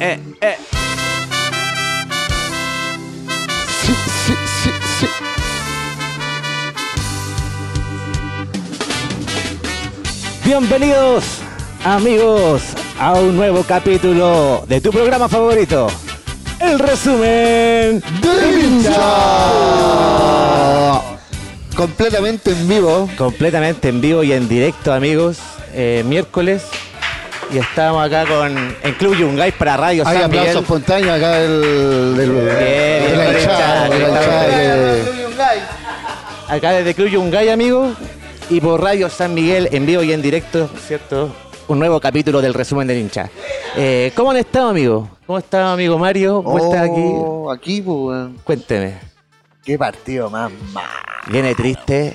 eh, eh. Sí, sí, sí, sí. Bienvenidos, amigos, a un nuevo capítulo de tu programa favorito. El resumen ¡Del hincha! Completamente en vivo. completamente en vivo y en directo, amigos. Eh, miércoles. Y estamos acá con en Club Yungay para Radio Hay San aplausos Miguel. espontáneos acá del, del, bien, de la bien, hinchada, de la bien, hinchada bien. que- Acá desde Club Yungay, amigos. Y por Radio San Miguel en vivo y en directo, ¿cierto? Un nuevo capítulo del resumen del hincha. Eh, ¿Cómo han estado, amigo? ¿Cómo está, amigo Mario? ¿Vuelta aquí? Oh, aquí, pues, weón. Cuénteme. Qué partido más. Viene triste.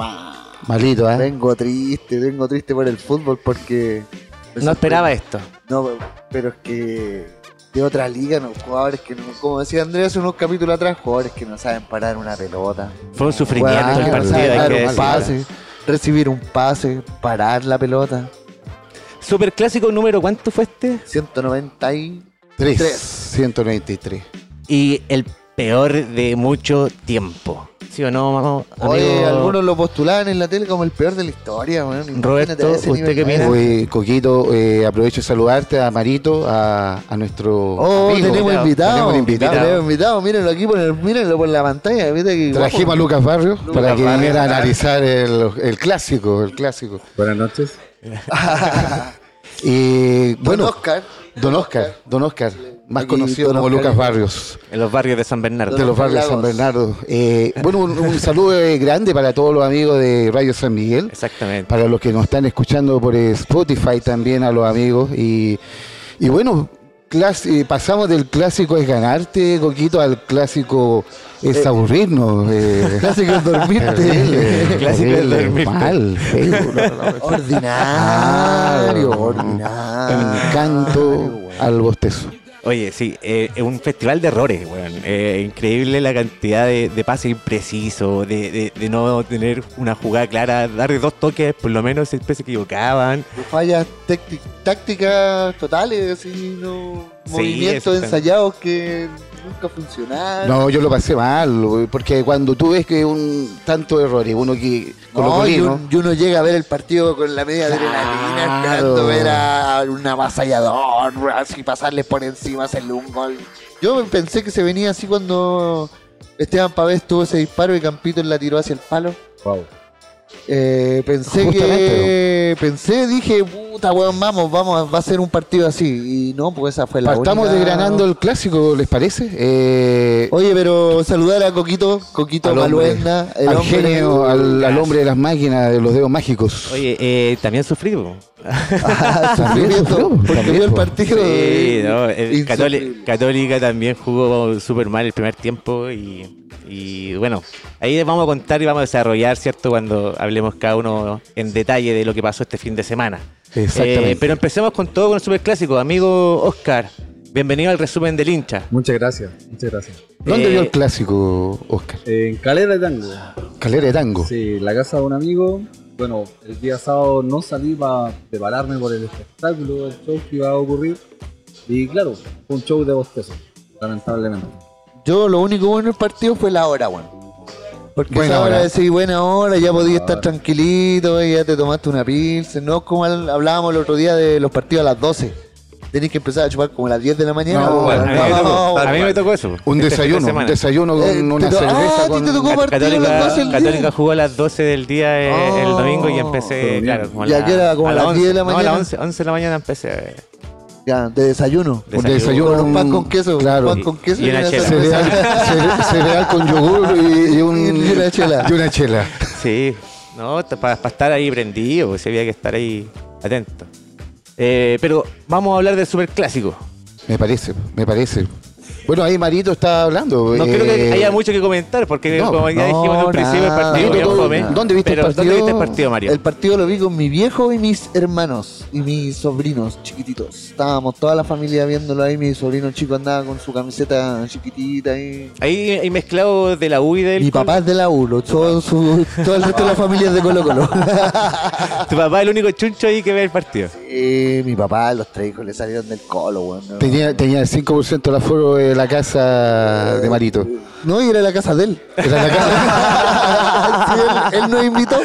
Malito, ¿eh? Vengo triste, vengo triste por el fútbol porque... me No esperaba sorprende. esto. No, pero es que de otra liga, no, jugadores que no, como decía Andrés hace unos capítulos atrás, jugadores que no saben parar una pelota. Fue un sufrimiento Weón, el que no partido, saben hay dar que un pase, recibir un pase, parar la pelota. Super clásico número, ¿cuánto fue este? 190 y... 3. Tres. 193. Y el peor de mucho tiempo. ¿Sí o no, amigo? Oye, algunos lo postulaban en la tele como el peor de la historia, weón. Roberto, ¿usted qué? Oye, Coquito, eh, aprovecho de saludarte a Marito, a, a nuestro. Oh, amigo. tenemos invitado. Tenemos invitado. Tenemos invitado. Mírenlo aquí, por el- mírenlo por la pantalla. ¿viste que Trajimos a? Lucas Barrios para que viniera a analizar el, el clásico, el clásico. Buenas noches. Y Don bueno, Oscar. Don Oscar, Don Oscar, más conocido Don como Oscar. Lucas Barrios, En los barrios de San Bernardo. de los barrios de San. Bernardo. Eh, bueno, un, un saludo eh, grande para todos los amigos de Radio San Miguel. Exactamente. para los que nos están escuchando por Spotify también a los amigos y, y bueno eh, pasamos del clásico es ganarte Coquito al clásico es aburrirnos eh, Clásico es dormirte. Clásico es dormirte. mal feo. Ordinario, ordinario. encanto al bostezo Oye, sí, eh, es un festival de errores, weón. Eh, increíble la cantidad de, de pases imprecisos, de, de- de no tener una jugada clara, darle dos toques, por lo menos siempre se equivocaban. Fallas tácticas totales, así, no, Sí, movimientos ensayados que nunca funcionaron. no yo lo pasé mal porque cuando tú ves que un tanto errores uno que con No, y, colinos un- y uno llega a ver el partido con la media adrenalina, Claro. esperando ver a un avasallador, así pasarle por encima, hacerle un gol. Yo pensé que se venía así cuando Esteban Pavés tuvo ese disparo y Campito la tiró hacia el palo. Wow. Eh, pensé que. Pensé, dije, puta weón, vamos, vamos, va a ser un partido así. Y no, pues esa fue la partamos única- desgranando el clásico les parece eh, Oye, pero saludar a Coquito, Coquito Maluenda, el al hombre. genio, al, al hombre de las máquinas, de los dedos mágicos. Oye, eh, también sufrí, po. Ah, sufrió, porque vio el partido. Sí, eh, no, el Católica. Católica también jugó súper mal el primer tiempo y, y bueno, ahí les vamos a contar y vamos a desarrollar, ¿cierto? Cuando hablemos cada uno en detalle de lo que pasó este fin de semana. Exactamente. Eh, pero empecemos con todo con el superclásico. Amigo Oscar, bienvenido al resumen del hincha. Muchas gracias, muchas gracias. ¿Dónde eh, vio el clásico, Oscar? En Calera de Tango. Calera de Tango. Sí, la casa de un amigo. Bueno, el día sábado no salí para prepararme por el espectáculo, el show que iba a ocurrir. Y claro, fue un show de bostezo, lamentablemente. Yo lo único bueno del partido fue la hora, weón. Porque Buena esa hora hora. de decir buena hora, ya podías estar tranquilito, y ya te tomaste una pilsen, no como al- hablábamos el otro día de los partidos a las 12. Tenés que empezar a chupar como a las 10 de la mañana. No, weón. a, mí me No, tocó, a mí me tocó eso. Un este desayuno, un desayuno con Eh, una cerveza. ah, con... te tocó partido a las Católica, 12 el día. Católica jugó a las 12 del día eh, el Oh. domingo y empecé, claro, como Ya la- que era como a las 10 de la No, a mañana. las 11, 11 de la mañana empecé. Ya, de desayuno. Un desayuno, Con un pan con queso, claro. pan con queso Y una chela. Cereal, cere- cereal con yogur y, y un- Y una chela. y una chela. Sí, no, para estar ahí prendido, pues había que estar ahí atento. Eh, pero vamos a hablar del superclásico. Me parece, me parece. Bueno, ahí Marito está hablando. No eh, creo que haya mucho que comentar, porque no, como ya no, dijimos en un principio, el partido ¿Dónde- fome. dónde viste el partido? ¿Dónde viste el partido, Mario? El partido lo vi con mi viejo y mis hermanos y mis sobrinos chiquititos. Estábamos toda la familia viéndolo ahí. Mi sobrino chico andaba con su camiseta chiquitita ahí. Ahí hay mezclado de la U y del. Mi papá es de la U, lo- todo, su, todo el resto de la familia es de Colo Colo. Tu papá es el único chuncho ahí que ve el partido. Eh, mi papá, los tres hijos le salieron del colo, weón. No, Tenía, tenía el 5% del aforo de la casa de Marito. No, era la casa de él. Era la casa. Sí, él, él nos invitó,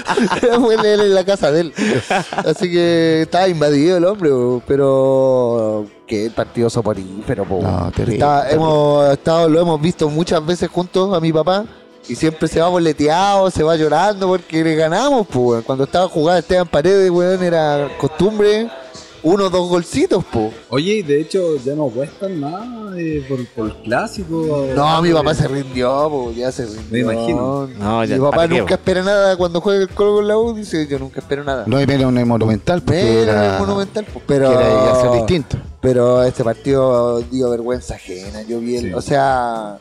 fue él en la casa de él. Así que estaba invadido el hombre, pero que el partido soporífero, po. No, terrible. hemos estado, lo hemos visto muchas veces juntos a mi papá. Y siempre se va boleteado, se va llorando porque le ganamos, pues. Cuando estaba jugando Esteban Paredes, weón, era costumbre uno o dos golcitos, pues. Oye, y de hecho ya no cuestan nada eh, por, por el clásico. No, mi papá se rindió, po, ya se rindió. Me imagino. No, ya, mi papá ¿para qué, nunca po? espera nada cuando juega el Colo con la U, dice yo nunca espero nada. No hay menos en el Monumental porque Pero era, era monumental, po, pero era ser distinto. Pero este partido dio vergüenza ajena. Yo vi, el- Sí. o sea,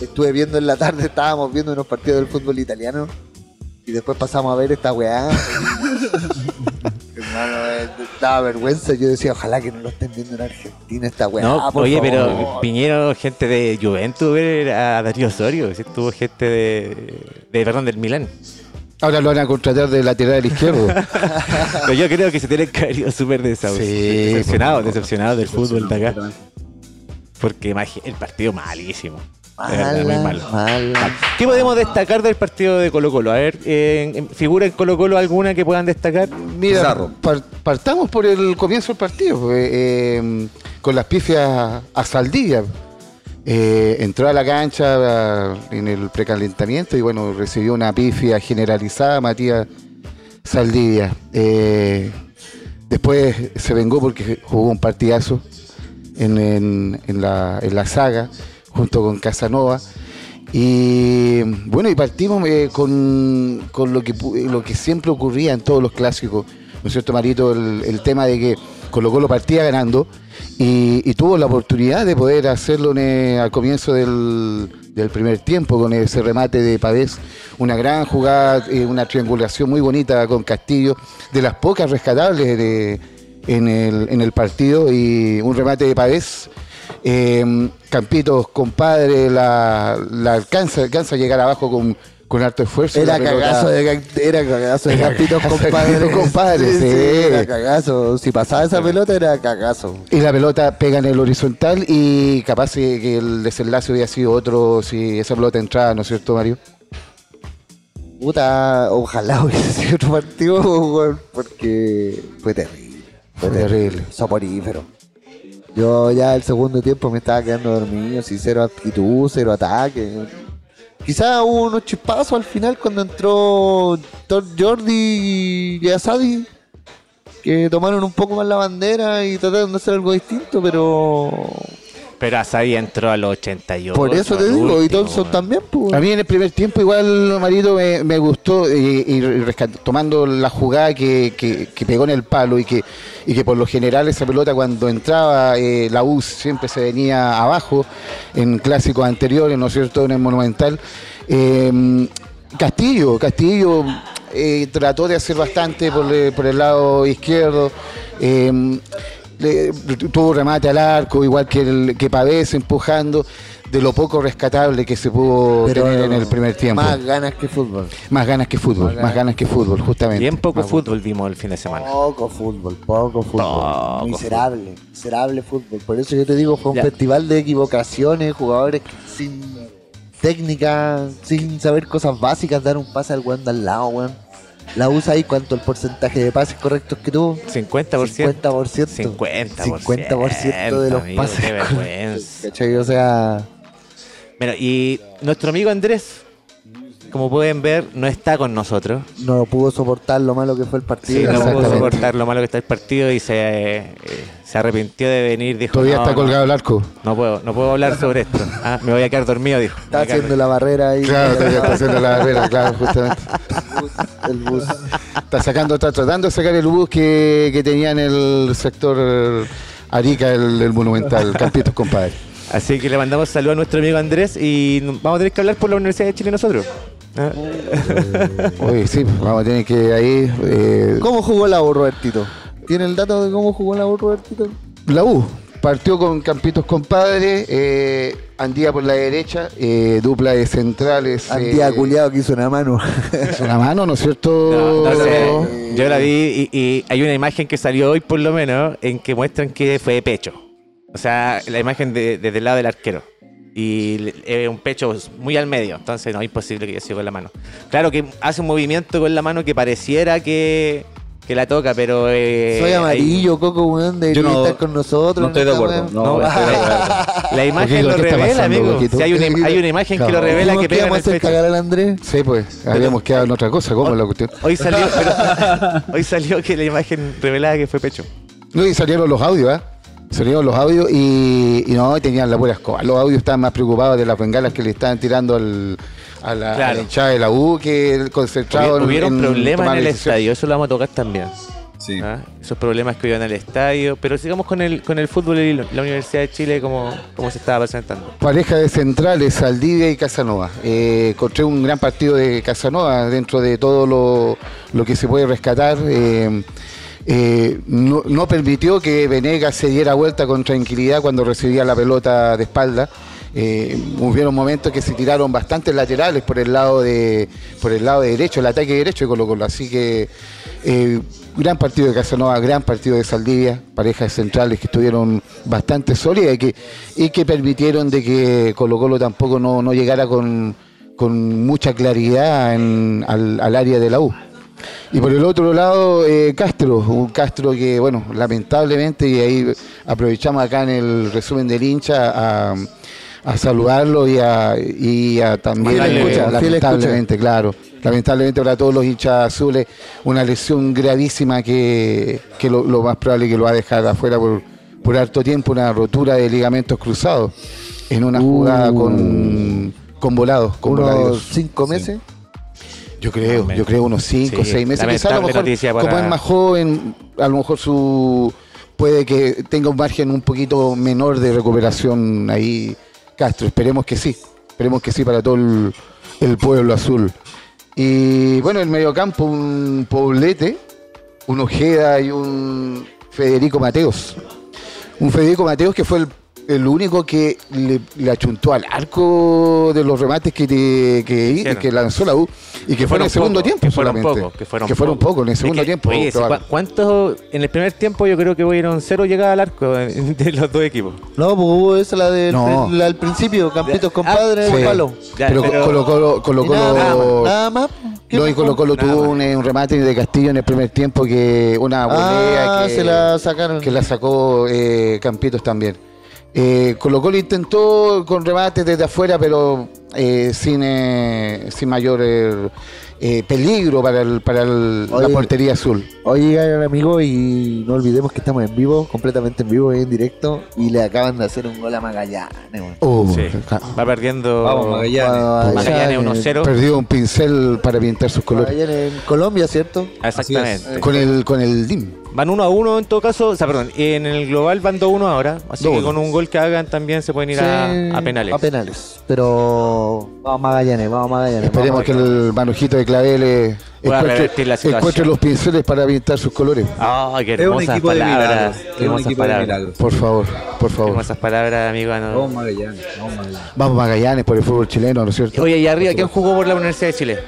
estuve viendo en la tarde, estábamos viendo unos partidos del fútbol italiano y después pasamos a ver esta weá. Hermano, eh, daba vergüenza. Yo decía, ojalá que no lo estén viendo en Argentina esta weá. No, oye, favor. pero vinieron gente de Juventus a ver a Darío Osorio, ¿sí? estuvo gente de, de perdón, del Milán. Ahora lo van a contratar de lateral izquierdo. Pero yo creo que se tienen ido súper desa- Sí, decepcionados, decepcionados del fútbol de acá. Porque el partido malísimo. Muy Mala, malo. mala. ¿Qué podemos destacar del partido de Colo Colo? A ver, eh, ¿figura en Colo Colo alguna que puedan destacar? Mira, par- partamos por el comienzo del partido, pues, eh, con las pifias a Saldivia. Eh, entró a la cancha en el precalentamiento y bueno, recibió una pifia generalizada Matías Saldivia. Eh, después se vengó porque jugó un partidazo en, en- en la, en la saga junto con Casanova. Y bueno, y partimos eh, con, con lo, que, pu- lo que siempre ocurría en todos los clásicos, ¿no es cierto, Marito? El, tema de que Colo Colo partía ganando y, tuvo la oportunidad de poder hacerlo eh, al comienzo del, del primer tiempo con ese remate de Pavés, una gran jugada, eh, una triangulación muy bonita con Castillo, de las pocas rescatables en, el, en el partido y un remate de Pavés. Eh, Campitos, compadre, la, la alcanza, alcanza a llegar abajo con, con harto esfuerzo. Era cagazo de, era cagazo de Era Campitos, cagazo compadre. Sí. Era cagazo. Si pasaba esa pelota, era cagazo. Y la pelota pega en el horizontal y capaz que el desenlace hubiera sido otro si esa pelota entraba, ¿no es cierto, Mario? Puta, ojalá hubiese sido otro partido, porque fue terrible. Fue terrible. Soporífero. Yo ya el segundo tiempo me estaba quedando dormido, sin cero actitud, cero ataque. Quizás hubo unos chispazos al final cuando entró Jordi y Asadi, que tomaron un poco más la bandera y trataron de hacer algo distinto, pero Pero Asadi entró a los 88. por eso te al digo, y Thompson weón. también, pues. A mí en el primer tiempo igual, Marito, me, me gustó y, tomando la jugada que, que- que pegó en el palo y que, y que por lo general esa pelota cuando entraba eh, la U siempre se venía abajo en clásicos anteriores, ¿no es cierto?, en el Monumental. Eh, Castillo, Castillo eh, trató de hacer bastante por, el- por el lado izquierdo. eh, le- tuvo remate al arco, igual que, el, que Pavés empujando, de lo poco rescatable que se pudo tener en el primer tiempo. Más ganas que fútbol. Más ganas que fútbol, Más más ganas que fútbol, justamente. Bien poco Más- fútbol vimos el fin de semana. Poco fútbol, poco fútbol. Poco miserable, miserable fútbol. Por eso yo te digo, fue un Ya. festival de equivocaciones, jugadores sin técnica, sin saber cosas básicas, dar un pase al weón de al lado, weón. La usa ahí cuánto el porcentaje de pases correctos que tuvo. 50%. 50%. 50%. 50% de los amigo, pases. Qué correctos, vergüenza. ¿Cachai? O sea, Mira, y nuestro amigo Andrés, como pueden ver, no está con nosotros. no pudo soportar lo malo que fue el Sí, partido. no pudo soportar lo malo que está el partido y se, eh, se arrepintió de venir. Dijo, Todavía no, está no, colgado el arco. No puedo, no puedo hablar sobre esto. Ah, me voy a quedar dormido, dijo. Está haciendo la barrera ahí. Claro, todavía está haciendo la barrera, claro, justamente. El bus. Está sacando, está tratando de sacar el bus que, que tenía en el sector Arica, el, el monumental, Campitos, compadre. Así que le mandamos saludos a nuestro amigo Andrés y vamos a tener que hablar por la Universidad de Chile nosotros. Ah, Oye, sí, vamos a tener que ahí. eh, ¿Cómo jugó la U, Robertito? ¿Tiene el dato de cómo jugó la U, Robertito? la U. partió con Campitos Compadre, eh, Andía por la derecha, eh, dupla de centrales. Andía eh, culiado que hizo una mano. Es una mano, ¿no es cierto? No, no sé. Yo la vi y, y hay una imagen que salió hoy por lo menos en que muestran que fue de pecho. O sea, la imagen de- desde el lado del arquero. Y un pecho muy al medio, entonces no es imposible que haya sido con la mano. Claro que hace un movimiento con la mano que pareciera que, que la toca, pero... eh, Soy ahí- amarillo, Coco, weón, no- estar con nosotros. no estoy de acuerdo, weá. no. No, estoy de acuerdo. la imagen lo ¿qué está revela, pasando, amigo. Si hay, una, hay una imagen que lo revela que pega el hacer pecho. cagar al Andrés. Sí, pues, habíamos quedado en otra cosa, ¿cómo es la cuestión? Hoy salió, pero- hoy salió que la imagen revelaba que fue pecho. No, y salieron los audios, ¿ah? Salieron los audios y, y no, tenían la pura escoba. Los audios estaban más preocupados de las bengalas que le estaban tirando al, a, la, a la Claro. hinchada de la U que el concentrado Hubi- Hubieron en problemas en el estadio, eso lo vamos a tocar también. Sí. ¿ah? Esos problemas que hubieron en el estadio. Pero sigamos con el, con el fútbol y la Universidad de Chile como, como se estaba presentando. Pareja de centrales, Saldivia y Casanova. Eh, encontré un gran partido de Casanova dentro de todo lo, lo que se puede rescatar. Eh, eh, no, no permitió que Venegas se diera vuelta con tranquilidad cuando recibía la pelota de espalda. Eh, hubieron momentos que se tiraron bastantes laterales por el lado de por el lado de derecho, el ataque derecho de Colo Colo. Así que eh, gran partido de Casanova, gran partido de Saldivia, parejas centrales que estuvieron bastante sólidas y que, y que permitieron de que Colo Colo tampoco no, no llegara con, con mucha claridad al área de la U. Y por el otro lado, eh, Castro, un Castro que, bueno, lamentablemente, y ahí aprovechamos acá en el resumen del hincha a, a saludarlo y a, y a también, escucha, lamentablemente, claro, lamentablemente para todos los hinchas azules, una lesión gravísima que, que lo, lo más probable es que lo va a dejar afuera por, por harto tiempo, una rotura de ligamentos cruzados en una jugada con, con volados, con Unos voladios. cinco meses. Yo creo, yo creo unos 5 o Sí, 6 meses. Quizás a lo mejor, para- como es más joven, a lo mejor su puede que tenga un margen un poquito menor de recuperación ahí Castro. Esperemos que sí, esperemos que sí para todo el, pueblo azul. Y bueno, el mediocampo, un Poblete, un Ojeda y un Federico Mateos. Un Federico Mateos que fue el, el único que le, le achuntó al arco de los remates que, te- que, que lanzó la U y que, fue en el segundo pocos, tiempo que fueron solamente. pocos, que fueron pocos, pocos. en el Es segundo que, tiempo. Oye, ¿cuántos en el primer tiempo yo creo que hubieron cero llegadas al arco de, de los dos equipos? No, pues hubo esa la del No. la del principio, Campitos Ah, compadre, Sí. el palo. Ya, pero, pero- Colo Colo, nada, Colo- más, nada más. ¿Qué no, y? Colo Colo Nada tuvo un, un remate de Castillo en el primer tiempo que una volea Ah, que, se la sacaron. que la sacó eh, Campitos también. Eh, Colo Colo intentó con remates desde afuera, pero eh, sin, eh, sin mayor eh, eh, peligro para, el, para el- la portería azul. Oigan, amigo, y no olvidemos que estamos en vivo, completamente en vivo y en directo. Y le acaban de hacer un gol a Magallanes. Uh, Sí, ca- va perdiendo Vamos, Magallanes. Magallanes 1-0. Perdió un pincel para pintar sus colores. Magallanes en Colombia, ¿cierto? Exactamente. Con el, con el DIM. Van 1 a 1 en todo caso, o sea, perdón, en el global van 2 1 ahora, así que 2-1. con un gol que hagan también se pueden ir Sí, a, a penales. A penales. Pero vamos Magallanes, vamos Magallanes. Esperemos vamos que el manujito de Claveles Pueda encuentre, la encuentre los pinceles para pintar sus colores. Ah, qué Es un hermosas equipo de palabras. Qué Es un hermosas palabras. Por favor, por Qué favor. hermosas palabras, amigo. no- Vamos Magallanes, vamos Magallanes. Vamos Magallanes por el fútbol chileno, ¿no es cierto? Oye, y arriba, ¿quién jugó por la Universidad de Chile?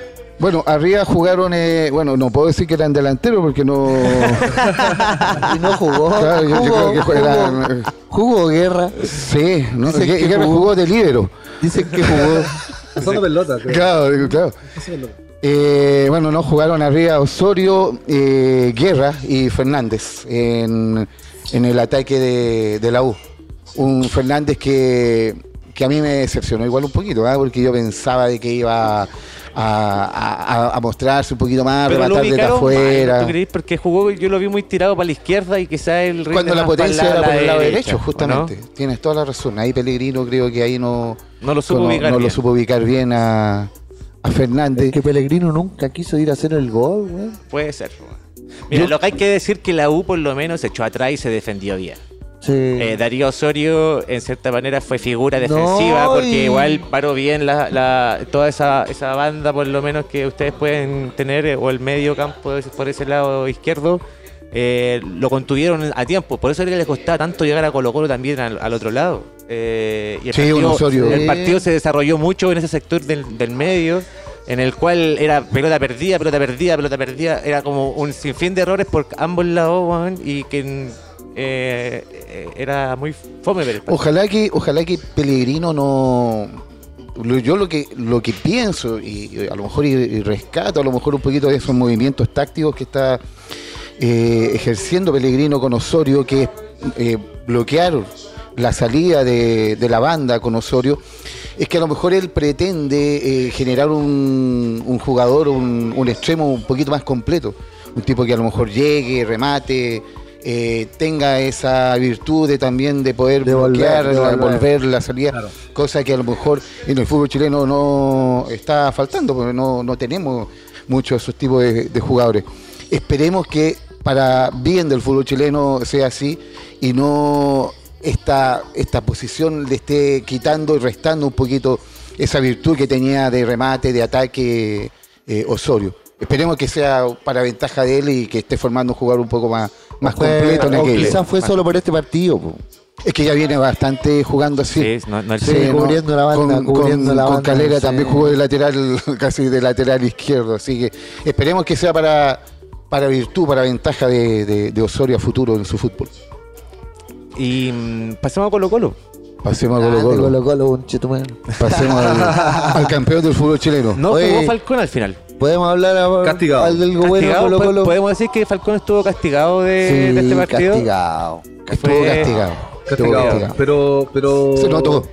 Bueno, arriba jugaron, eh, bueno, no puedo decir que eran delanteros porque no... Y no jugó. Claro, yo, yo jugó, creo que eran... jugó guerra. Sí, ¿no? Gue- que jugó. jugó de líbero. Dicen que jugó. Pasando pelota, creo. Claro, digo, claro. Eh, bueno, no jugaron arriba Osorio, eh, Guerra y Fernández en, en el ataque de, de la U. Un Fernández que, que a mí me decepcionó igual un poquito, ¿ah? porque yo pensaba de que iba a, a- a- mostrarse un poquito más, Pero lo rematar desde mal, afuera. ¿tú crees? Porque jugó, yo lo vi muy tirado para la izquierda y quizás el ritmo Cuando la potencia era por el lado derecha, derecho, ¿o justamente. ¿no? Tienes toda la razón. Ahí Pellegrino creo que ahí no, No lo supo no- ubicar no lo bien. supo ubicar bien a, a Fernández. que Pellegrino nunca quiso ir a hacer el gol. Puede ser. Mira, lo que hay que decir que la U por lo menos se echó atrás y se defendió bien. Sí. Eh, Darío Osorio, en cierta manera, fue figura No, defensiva porque y- igual paró bien la, la- toda esa, esa banda, por lo menos que ustedes pueden tener, o el medio campo por ese lado izquierdo. eh, lo contuvieron a tiempo. Por eso les costaba tanto llegar a Colo Colo también al, al otro lado. Eh, y el, Sí, un partido, Osorio. el partido se desarrolló mucho en ese sector del, del medio, en el cual era pelota perdida, pelota perdida, pelota perdida. Era como un sinfín de errores por ambos lados, y que eh, eh, era muy fome ver el partido. Ojalá que, ojalá que Pellegrino no. Yo lo que lo que pienso, y, a lo mejor y, rescato a lo mejor un poquito de esos movimientos tácticos que está eh, ejerciendo Pellegrino con Osorio, que es bloquear la salida de, la banda con Osorio, es que a lo mejor él pretende generar un, jugador, un extremo un poquito más completo. Un tipo que a lo mejor llegue, remate, eh, tenga esa virtud de también de poder De volver, bloquear, de la- volver. volver la salida, Claro. cosa que a lo mejor en el fútbol chileno no está faltando, porque no, no tenemos muchos esos tipos de, de jugadores. Esperemos que para bien del fútbol chileno sea así y no esta, esta posición le esté quitando y restando un poquito esa virtud que tenía de remate, de ataque eh, Osorio. Esperemos que sea para ventaja de él y que esté formando un jugador un poco más, más Fue- completo en o aquello. quizás fue solo por este partido. po. Es que ya viene bastante jugando así. Sí, no- no el- Sí, cubriendo la banda, con, cubriendo con- la con banda, Calera sí. también jugó de lateral, casi de lateral izquierdo. Así que esperemos que sea para, para virtud, para ventaja de, de- de Osorio a futuro en su fútbol. Y mm, pasemos a Colo Colo. Pasemos a Colo Colo. Colo Colo, un. Pasemos al, al campeón del fútbol chileno. No Oye. jugó Falcón al final. Podemos hablar a- Castigado. al del bueno Castigado, Colo Colo. Podemos decir que Falcón estuvo castigado de, Sí, de este partido. castigado. Estuvo fue- castigado. Estuvo Castigado. Pero, pero. Se notó.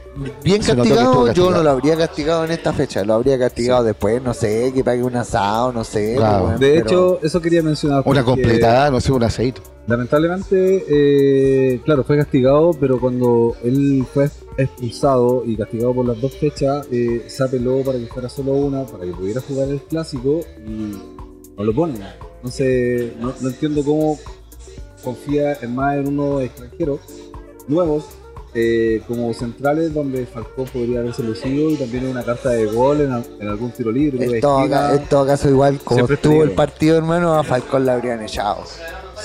Bien Se castigado, yo no lo habría castigado en esta fecha, lo habría castigado después, no sé, que pague un asado, no sé. Claro. pues, De pero- hecho, eso quería mencionar. Una completada, no sé, un aceite. Lamentablemente, eh, claro, fue castigado, pero cuando él fue expulsado y castigado por las dos fechas, eh, se apeló para que fuera solo una, para que pudiera jugar el clásico y no lo ponen. Entonces, no, no entiendo cómo confía en más en unos extranjeros nuevos eh, como centrales donde Falcón podría haberse lucido y también en una carta de gol en, en algún tiro libre. En todo, esquina. ca- en todo caso, igual como Siempre estuvo el partido, hermano, a Falcón lo habrían echado.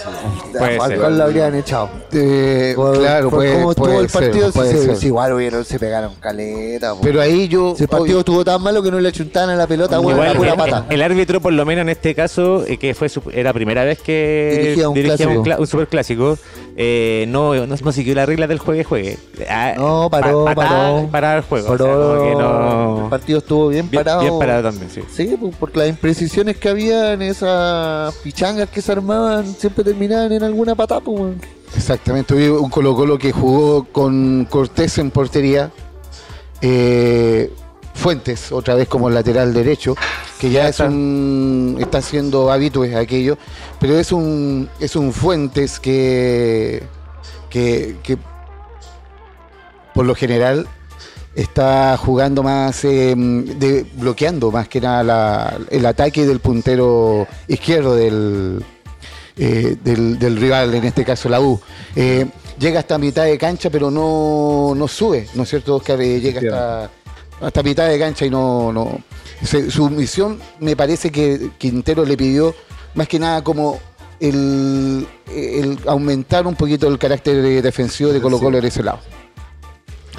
A Puede Falcón ser. lo habrían echado. Eh, Por- claro, por puede, estuvo el partido, si se- si igual hubieron, se pegaron caleta. Pero ahí yo... Si el partido estuvo tan malo que no le achuntaban a la pelota, bueno, Igual, la pura el, pata. el árbitro, por lo menos en este caso, eh, que fue su- era primera vez que Dirigía un clásico. un superclásico, eh, no, no, no siguió las reglas del juegue juegue. Ah, No, paró, pa- parar- paró. parar el juego. o sea, Pero como que no- el partido estuvo bien, bien, parado. bien parado también, sí. Sí, porque las imprecisiones que había en esas pichangas que se armaban siempre terminaban en alguna pues, weón. Exactamente, hubo un Colo Colo que jugó con Cortés en portería, eh, Fuentes otra vez como lateral derecho, que ya es un está siendo habitué aquello, pero es un es un Fuentes que que, que por lo general está jugando más eh, de, bloqueando más que nada la- el ataque del puntero izquierdo del eh, del, del rival, en este caso la U. Eh, llega hasta mitad de cancha, pero no, no sube, ¿no es cierto, Oscar? Eh, llega hasta, hasta mitad de cancha y no... no se- su misión me parece que Quintero le pidió más que nada como el, el aumentar un poquito el carácter defensivo de Colo Colo en ese lado.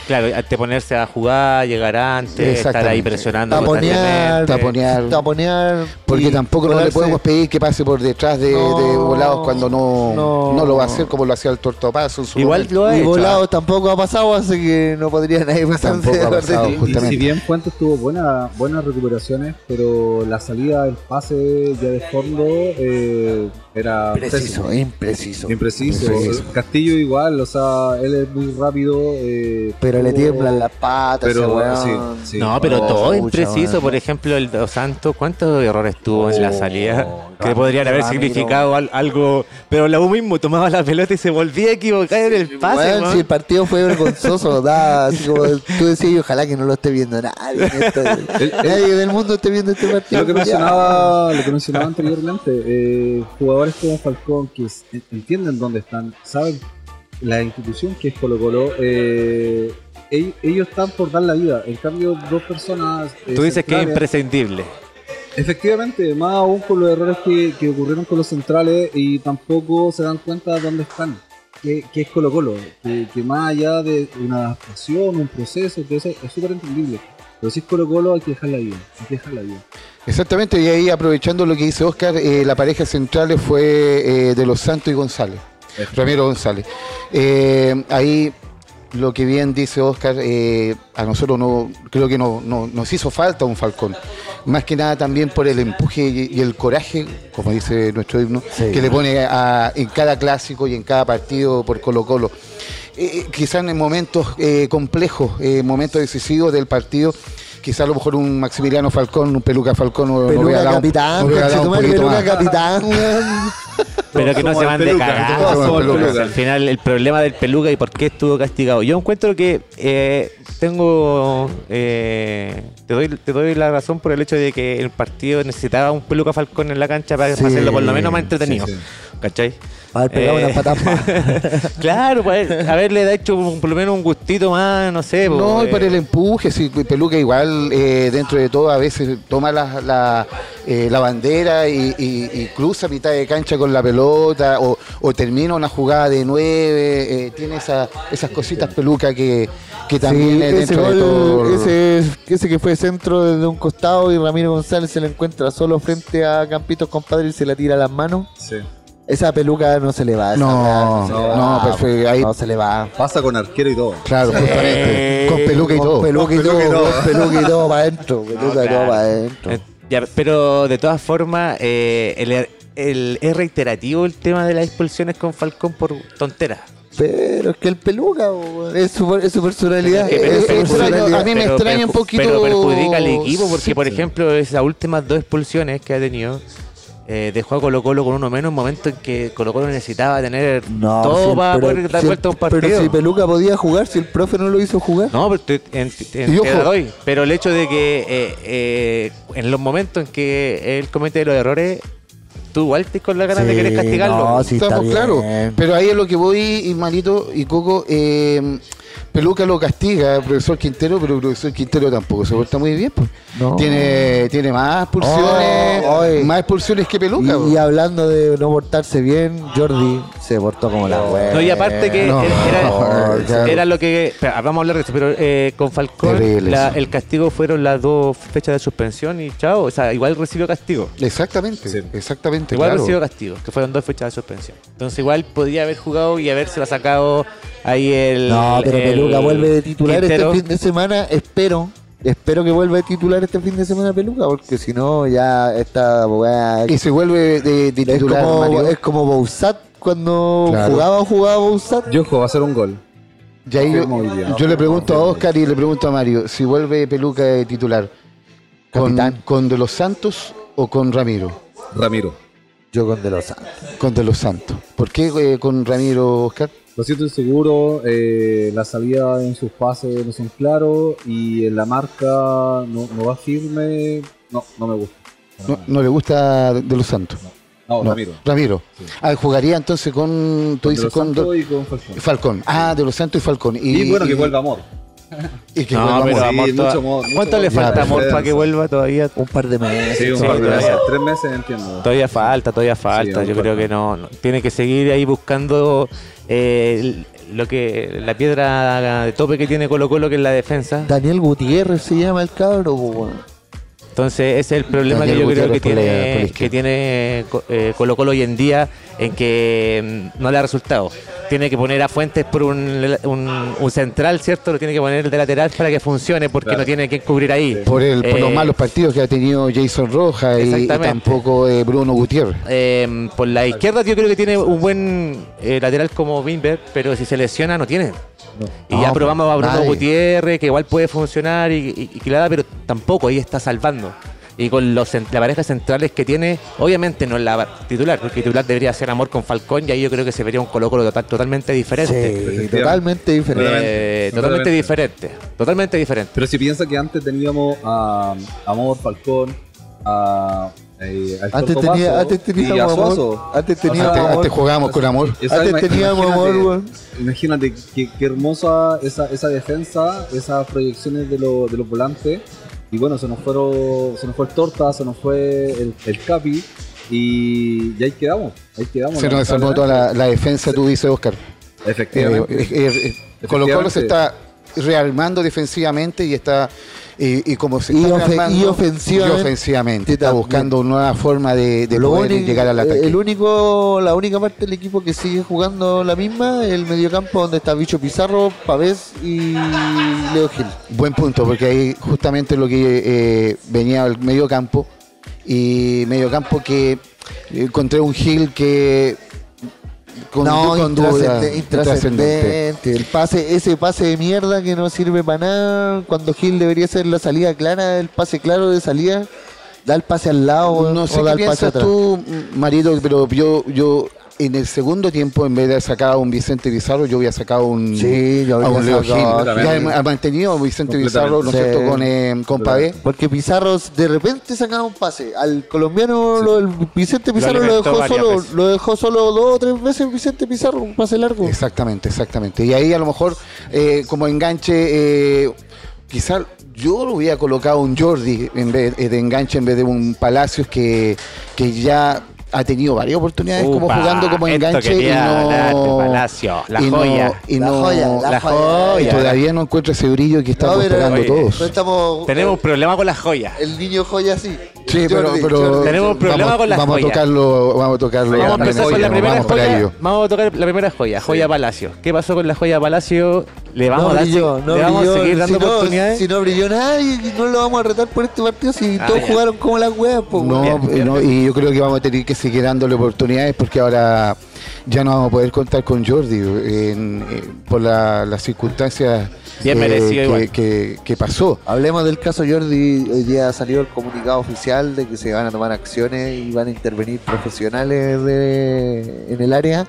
Claro, ante ponerse a jugar, llegar antes, estar ahí presionando. Taponear, taponear. taponear. Porque y tampoco no le podemos pedir que pase por detrás de, No, de volados cuando no, no. no lo va a hacer como lo hacía el Tortopaso en su Igual momento. lo ha Y hecho. volado ah. tampoco ha pasado, así que no podría nadie pasado. orden. Y- y justamente. si bien Fuentes tuvo buena, buenas recuperaciones, pero la salida del pase ya de fondo eh, era Preciso, pésimo, impreciso. impreciso. Impreciso. Castillo igual, o sea, él es muy rápido. eh, Pero le tiemblan las patas, Pero, ese weón. sí, sí. No, pero Oh, todo impreciso. Por ejemplo, el Dos Santos, ¿cuántos errores tuvo en la Oh, salida? Que Ramiro, podrían haber Ramiro. significado al- algo. Pero la U mismo tomaba la pelota y se volvía a equivocar en el pase. Si el partido fue vergonzoso, da, así como tú decías, y ojalá que no lo esté viendo nadie. esto- nadie del mundo esté viendo este partido. Lo que mencionaba, lo que mencionaba anteriormente, eh, jugadores como Falcón que entienden dónde están, saben la institución que es Colo Colo, eh, ell- ellos están por dar la vida. En cambio, dos personas. eh, Tú dices que es imprescindible. Efectivamente, más aún con los errores que, que ocurrieron con los centrales y tampoco se dan cuenta de dónde están. Que, que es Colo Colo, que, que más allá de una adaptación, un proceso, que eso es súper entendible. Pero si es Colo Colo hay que dejarla bien, hay que dejarla bien. Exactamente, y ahí aprovechando lo que dice Oscar, eh, la pareja central fue eh, de los Santos y González, Ramiro González. Eh, ahí lo que bien dice Oscar, eh, a nosotros no, creo que no, no- nos hizo falta un Falcón. Más que nada también por el empuje y, y el coraje, como dice nuestro himno, Sí. que le pone a- en cada clásico y en cada partido por Colo Colo. Eh, quizás en momentos eh, complejos, eh, momentos decisivos del partido, quizás a lo mejor un Maximiliano Falcón, un Peluca Falcón, no, no Peluca un- capitán, no dado un peluca capitán. Pero que no se el van de peluca, cagada. todos somos el peluca. Al final, el problema del peluca y por qué estuvo castigado. Yo encuentro que eh, tengo. eh, te, doy, te doy la razón por el hecho de que el partido necesitaba un peluca Falcón en la cancha para, Sí, hacerlo por lo menos más entretenido. sí, sí. ¿Cachai? Haber pegado Eh, una patada más. claro, pues, haberle hecho un- por lo menos un gustito más, no sé. No, pues, y para el empuje, sí, Peluca igual eh, dentro de todo a veces toma la, la, eh, la bandera y, y- y cruza a mitad de cancha con la pelota o, o termina una jugada de nueve, eh, tiene esa- esas cositas Peluca que, que también Sí, es ese, dentro de todo. ese que fue centro desde un costado y Ramiro González se le encuentra solo frente a Campitos compadre y se la tira a las manos. Sí. Esa peluca no se le va. esa No, weá, se le no, va, pues fue ahí- No se le va. Pasa con arquero y todo. Claro, justamente, con Peluca y Con todo. Peluca y Con todo, peluca y todo. con peluca y todo para adentro. Peluca y todo para adentro. Eh, ya, pero de todas formas, eh, el, el- es reiterativo el tema de las expulsiones con Falcón por tonteras. Pero es que el peluca es su, es su personalidad. Que es su pero extraño, personalidad. a mí me Pero extraña un poquito- Pero perjudica al equipo porque, Sí, por ejemplo, esas últimas dos expulsiones que ha tenido, eh, dejó a Colo Colo con uno menos en momento en que Colo Colo necesitaba tener No, todo si el- para pero- poder dar si el- vuelta a un partido. Pero si Peluca podía jugar, si el profe no lo hizo jugar. No, pero te, en- te- te ojo. doy. Pero el hecho de que eh, eh, en los momentos en que él comete los errores, tú igual te con la ganas de querer castigarlo. no, sí, está Estamos claros. Pero ahí es lo que voy, y Marito y Coco. eh, Peluca lo castiga, profesor Quintero, pero el profesor Quintero tampoco se porta muy bien. pues. No. Tiene, tiene más expulsiones, Oh, más expulsiones que Peluca. Y, y hablando de no portarse bien, Jordi se portó como la wea. No, y aparte que No, era, claro. era lo que. espera, vamos a hablar de eso, pero eh, con Falcón la- el castigo fueron las dos fechas de suspensión y chao. O sea, igual recibió castigo. Exactamente, Sí. exactamente. Igual claro. recibió castigo, que fueron dos fechas de suspensión. Entonces, igual podría haber jugado y haberse sacado ahí el. No, pero el Peluca vuelve de titular Quintero. este fin de semana. Espero, espero que vuelva de titular este fin de semana Peluca, porque si no, ya esta weá Y se vuelve de, de es titular, como, Mario. es como Bouzat cuando Claro. jugaba, jugaba Bouzat. Yojo va a hacer un gol. Y ahí yo, yo le pregunto a Oscar y le pregunto a Mario, si vuelve Peluca de titular, ¿con, Capitán. con De los Santos o con Ramiro? Ramiro. Yo con De Los Santos. Con De los Santos. ¿Por qué eh, con Ramiro, Oscar? Lo siento inseguro, eh, la salida en sus pases no son claros y en la marca no, no va firme. No, no me gusta. No, no le gusta De los Santos. No, No, Ramiro. Ramiro. Sí. Ah, jugaría entonces con, tú Con dices De Los con Santos y con Falcón. Falcón. Ah, De los Santos y Falcón. Y, bueno, que vuelva amor. Y que No, vuelva pero Amor. amor, Sí, toda- mucho amor, mucho ¿Cuánto le falta Ya, amor para que vuelva todavía? Un par de meses. Sí, un Sí, par de todavía. meses. Tres meses entiendo. Todavía falta, todavía falta. Yo creo que no, no. Tiene que seguir ahí buscando eh, lo que la piedra de tope que tiene Colo Colo, que es la defensa. Daniel Gutiérrez se llama el cabro. Entonces ese es el problema Daniel que yo creo que la- tiene, que tiene eh, Colo Colo hoy en día en que mm, no le ha resultado. Tiene que poner a Fuentes por un, un- un central, ¿cierto? Lo tiene que poner de lateral para que funcione porque Claro. no tiene que cubrir ahí. Por, el, por los Eh, malos partidos que ha tenido Jason Rojas y, tampoco eh, Bruno Gutiérrez. Eh, por la izquierda yo creo que tiene un buen eh, lateral como Wimber, pero si se lesiona no tiene. Y No, ya probamos a Bruno nadie. Gutiérrez, que igual puede funcionar y, y- y que le da, pero tampoco ahí está salvando. Y con los, la pareja centrales que tiene, obviamente no es la titular, porque el titular debería ser Amor con Falcón y ahí yo creo que se vería un Colo total- totalmente diferente. Sí, totalmente diferente. Eh, Totalmente. totalmente diferente. Totalmente diferente. Pero si piensa que antes teníamos a Amor, Falcón, a. eh, Antes, tenía, antes teníamos amor. Antes teníamos Antes, amor. antes jugábamos con amor. Esa Antes teníamos imagínate- amor, weón. Imagínate qué, qué hermosa esa, esa defensa, esas proyecciones de, lo- de los volantes Y bueno, se nos, fueron, se nos fue el Torta, se nos fue el, el Capi. Y, y ahí quedamos. Ahí quedamos. Se nos desarmó toda la, la defensa, tú dices, Oscar. Efectivamente. Eh, eh, eh, Colo Colo se está rearmando defensivamente y está y, y como se Y está y ofensivamente, y ofensivamente, está buscando una nueva forma de, de Lo poder único- llegar al ataque. El único, la única parte del equipo que sigue jugando la misma, el mediocampo donde está Bicho Pizarro, Pavés y Leo Gil. Buen punto, porque ahí justamente lo que eh, venía al medio campo y medio campo que encontré un Gil que con, no, con intrascendente. El pase, ese pase de mierda que no sirve para nada, cuando Gil debería ser la salida clara, el pase claro de salida, da el pase al lado No sé o da qué el pase piensas atrás. tú, Marito, pero yo, yo en el segundo tiempo, en vez de sacar a un Vicente Pizarro, yo había sacado un, Sí, yo a habría un Leo sacado a Gil. Ya ha mantenido a Vicente Pizarro, ¿no es cierto?, con, eh, con Pavé. Porque Pizarro de repente sacaba un pase. Al colombiano, lo Vicente Pizarro lo, dejó solo, veces. lo dejó solo dos o tres veces Vicente Pizarro, un pase largo. Exactamente, exactamente. Y ahí a lo mejor, eh, como enganche, eh, quizás yo lo hubiera colocado un Jordi en vez de enganche en vez de un Palacios que, que ya ha tenido varias oportunidades como jugando como enganche y no, Palacio, la y no- joya. y La no- joya, la la joya. y todavía no encuentro ese brillo que estamos No, pero- esperando oye, todos. No estamos, Tenemos un problema con las joyas. el niño joya así. Sí, pero, Jordi, pero Jordi. Tenemos un problema vamos, con las vamos a tocarlo, vamos a tocarlo. Vamos a empezar con la primera vamos para joya. ello. Vamos a tocar la primera joya, joya Palacio. ¿Qué pasó con la joya Palacio? ¿Le vamos no a dar brilló, no le vamos brilló. a seguir dando si no, oportunidades? Si no brilló nadie, no lo vamos a retar por este partido si Ah, todos ya. jugaron como las weas. po, No, Bien, bien, no, y yo creo que vamos a tener que seguir dándole oportunidades porque ahora ya no vamos a poder contar con Jordi en- eh, por la- las circunstancias Bien merecido que, igual. que- que pasó. Hablemos del caso Jordi. Hoy día salió el comunicado oficial de que se van a tomar acciones y van a intervenir profesionales de- en el área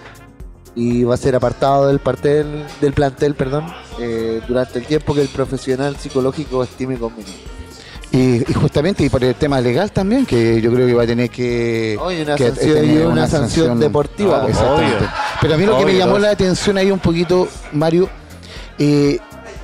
y va a ser apartado del plantel, del plantel perdón, eh, durante el tiempo que el profesional psicológico estime conveniente. Y, y justamente y por el tema legal también, que yo creo que va a tener que... Hoy una que sanción, tener y una sanción deportiva. Ah. Exactamente. Obvio. Pero a mí lo que me llamó dos. la atención ahí un poquito, Mario, eh,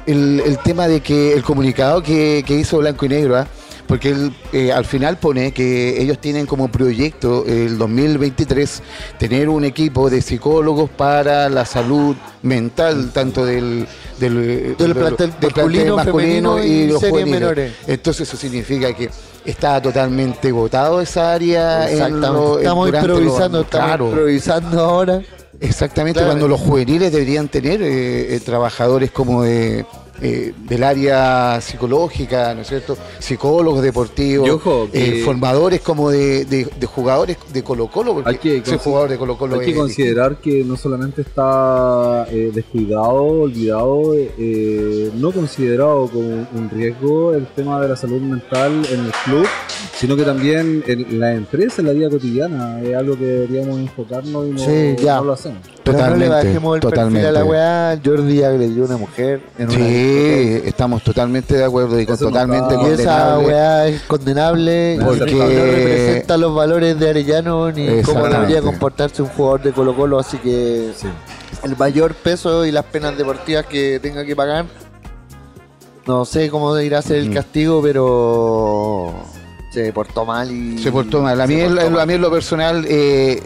el, el tema de que el comunicado que, que hizo Blanco y Negro, ¿ah? Porque él eh, al final pone que ellos tienen como proyecto el 2023 tener un equipo de psicólogos para la salud mental, tanto del, del, Del plantel masculino, femenino y los juveniles. menores. Entonces eso significa que está totalmente agotado esa área. en Exactamente. lo- estamos improvisando, lo- estamos claro. improvisando ahora. Exactamente, Claro. cuando los juveniles deberían tener eh, eh, trabajadores como de, eh, del área psicológica, ¿no es cierto? Psicólogos deportivos, ojo, eh, formadores como de, de- de jugadores de Colo Colo, porque Hay que ser consi- jugador de Colo Colo Hay que es considerar que no solamente está eh, descuidado, olvidado, eh, no considerado como un riesgo el tema de la salud mental en el club, sino que también en la empresa, en la vida cotidiana, es algo que deberíamos enfocarnos y no, Sí, ya. no lo hacemos. Pero no le Totalmente, bajemos el totalmente. perfil a la weá. Jordi agredió a una mujer en una Sí, estamos totalmente de acuerdo y con no totalmente está- Y esa condenable. weá es condenable Porque- no representa los valores de Arellano ni cómo debería comportarse un jugador de Colo Colo, así que Sí. el mayor peso y las penas deportivas que tenga que pagar, no sé cómo irá a ser el Mm. castigo, pero se portó mal y... Se portó mal. A en, mí en lo personal, eh,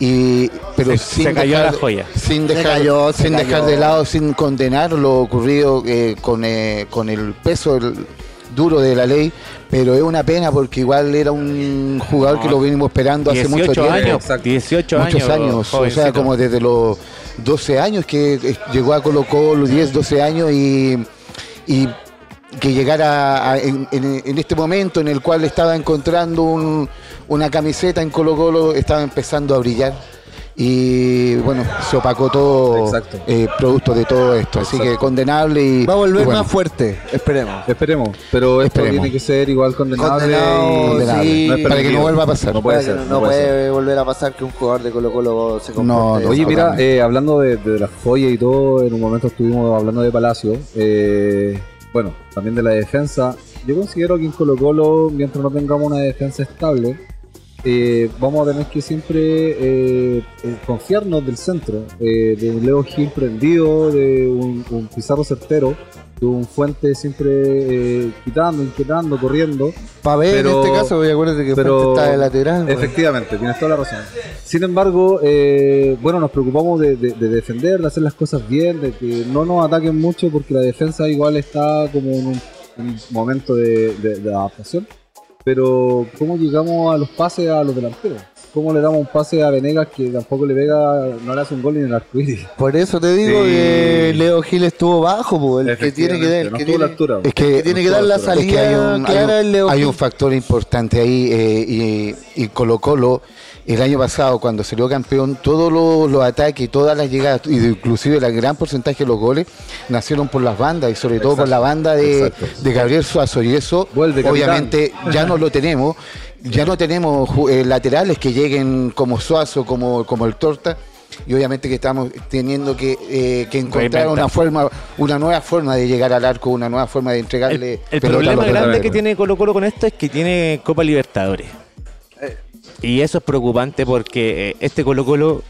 y, pero Se- sin se cayó dejar, la joya. Sin dejar, cayó, sin dejar de lado, sin condenar lo ocurrido eh, con, eh, con el peso el- duro de la ley, pero es una pena porque igual era un jugador que lo venimos esperando hace mucho 18 tiempo. años, Exacto. 18 muchos años. años, o sea, como desde los 12 años que eh, llegó a Colo Colo, 10, 12 años y, y que llegara a- en, en- en este momento en el cual estaba encontrando un- una camiseta en Colo Colo, estaba empezando a brillar y bueno, se opacó todo eh, producto de todo esto, así que condenable y Va a volver bueno, más fuerte, esperemos. Esperemos, pero esto Esperemos. tiene que ser igual condenable. Y- condenable, sí. no es para que no vuelva a pasar. No puede Puede que ser, no, no puede puede volver a pasar que un jugador de Colo Colo se comporte Oye, mira, eh, hablando de, de las joyas y todo, en un momento estuvimos hablando de Palacio. eh, bueno, también de la defensa. Yo considero que en Colo Colo, mientras no tengamos una defensa estable, eh, vamos a tener que siempre eh, eh, confiarnos del centro, eh, de un Leo Gil prendido, de un, un Pizarro certero, Tuvo un fuente siempre eh, quitando, inquietando, corriendo. Pero- en este caso, acuérdate que pero- Fuente está de lateral. Efectivamente, tienes toda la razón. Sin embargo, eh, bueno, nos preocupamos de, de- de defender, de hacer las cosas bien, de que no nos ataquen mucho porque la defensa igual está como en un, un momento de, de- de adaptación. Pero, ¿cómo llegamos a los pases a los delanteros? ¿Cómo le damos un pase a Venegas que tampoco le pega, no le hace un gol ni en el arcoíris? Por eso te digo Sí. que Leo Gil estuvo bajo, po, el que tiene que dar, el que a la tiene, altura. Es que que tiene que dar la Es que salida hay un, hay clara un- el Leo hay Gil. un factor importante ahí eh, y, y Colo Colo el año pasado cuando salió campeón todos los, los ataques y todas las llegadas inclusive el gran porcentaje de los goles nacieron por las bandas y sobre todo por la banda de, Gabriel Suazo. Y eso Vuelve, capitán. obviamente ya no lo tenemos. Ya no tenemos eh, laterales que lleguen como Suazo como, como el Torta. Y obviamente que estamos teniendo que, eh, que encontrar una forma una nueva forma de llegar al arco una nueva forma de El, entregarle el a problema grande que tiene Colo Colo con esto es que tiene Copa Libertadores. Y eso es preocupante porque eh, este Colo Colo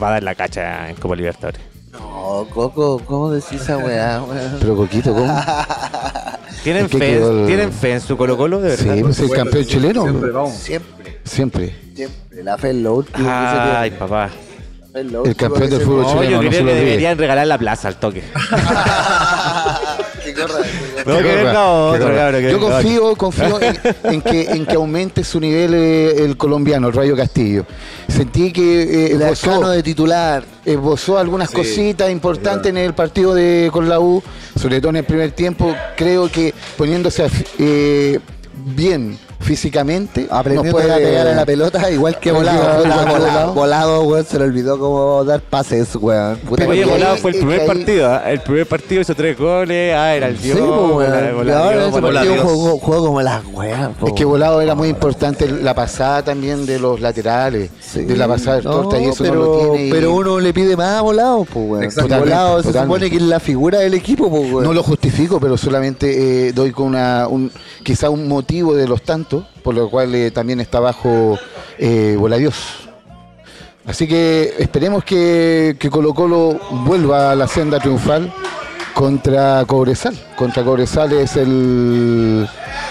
va a dar la cacha en Copa Libertadores. No, Coco, ¿cómo decís esa weá, weón? Pero Coquito, ¿cómo? ¿Tienen, que fe, quedó el- ¿Tienen fe en su Colo Colo, de verdad? Sí, pues el campeón chileno. Siempre vamos. Siempre, Siempre. siempre. La fe es lo último que Ay, se papá. pierde. La fe es lo El último campeón que del fútbol No, chileno, yo no creo se que deberían regalar la plaza al toque. que. No, otro, cabrón, que Yo confío, confío en, en que, en que aumente su nivel eh, el colombiano, el Rayo Castillo. Sentí que eh, El esbozó, de titular. esbozó algunas Sí, cositas importantes en el partido de con la U, sobre todo en el primer tiempo. Creo que poniéndose eh, bien físicamente, Aprendiendo nos puede a pegar a la pelota, igual que volado. Volado, Volado. volado, volado, weón, se le olvidó cómo dar pases, weón. Puta Pero Oye, Volado fue el primer ahí- partido. ¿ah? El primer partido hizo tres goles. Ah, era el Sí, dios. po, Volado, weón. Ahora ese volado. partido jugó, jugó como las weas, po. Es que volado era muy importante la pasada también de los laterales, Sí. de la pasada del No, torta y eso pero, no lo tiene. y pero uno le pide más a volado, pues, weón. Volado se supone que es la figura del equipo, pues, weón. No lo justifico, pero solamente eh, doy con una, un, quizá un motivo de los tantos, por lo cual eh, también está bajo eh, Voladios. Así que esperemos que, que Colo Colo vuelva a la senda triunfal contra Cobresal. Contra Cobresal es el,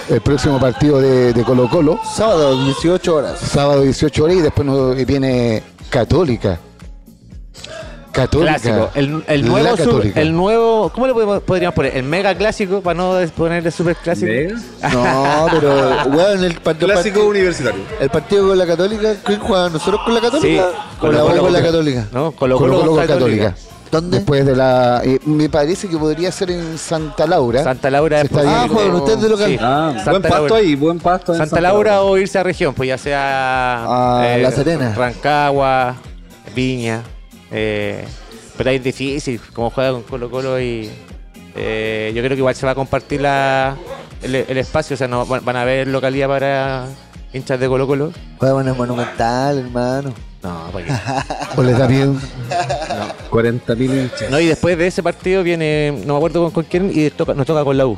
el próximo partido de, de Colo Colo. Sábado, 18 horas. Sábado 18 horas y después nos viene Católica. Católica. Clásico. El, el La nuevo, sub- el nuevo, ¿cómo le podemos- podríamos poner? El mega clásico para no ponerle super clásico. ¿Mega? No, pero, weón, el, part- el Clásico partido, universitario. el partido con la Católica, ¿quién juega? ¿Nosotros con la Católica? Sí, con la con la Católica. No, con Católica. Católica. ¿Dónde? Después de la. eh, me parece que podría ser en Santa Laura. Santa Laura está Ah, viendo- juegan ustedes de local. Sí. Ah, Santa buen pasto Laura. ahí, buen pasto en Santa Laura o irse a región, pues ya sea A La Serena. Rancagua, Viña. Eh, pero ahí es difícil, como juega con Colo Colo y eh, yo creo que igual se va a compartir la, el, el espacio, o sea, no van a haber localidad para hinchas de Colo Colo. Juega en el Monumental, hermano. No, pues, ¿O les da miedo? 40 mil hinchas. no, y después de ese partido viene, no me acuerdo con, con quién, y toca- nos toca con la U.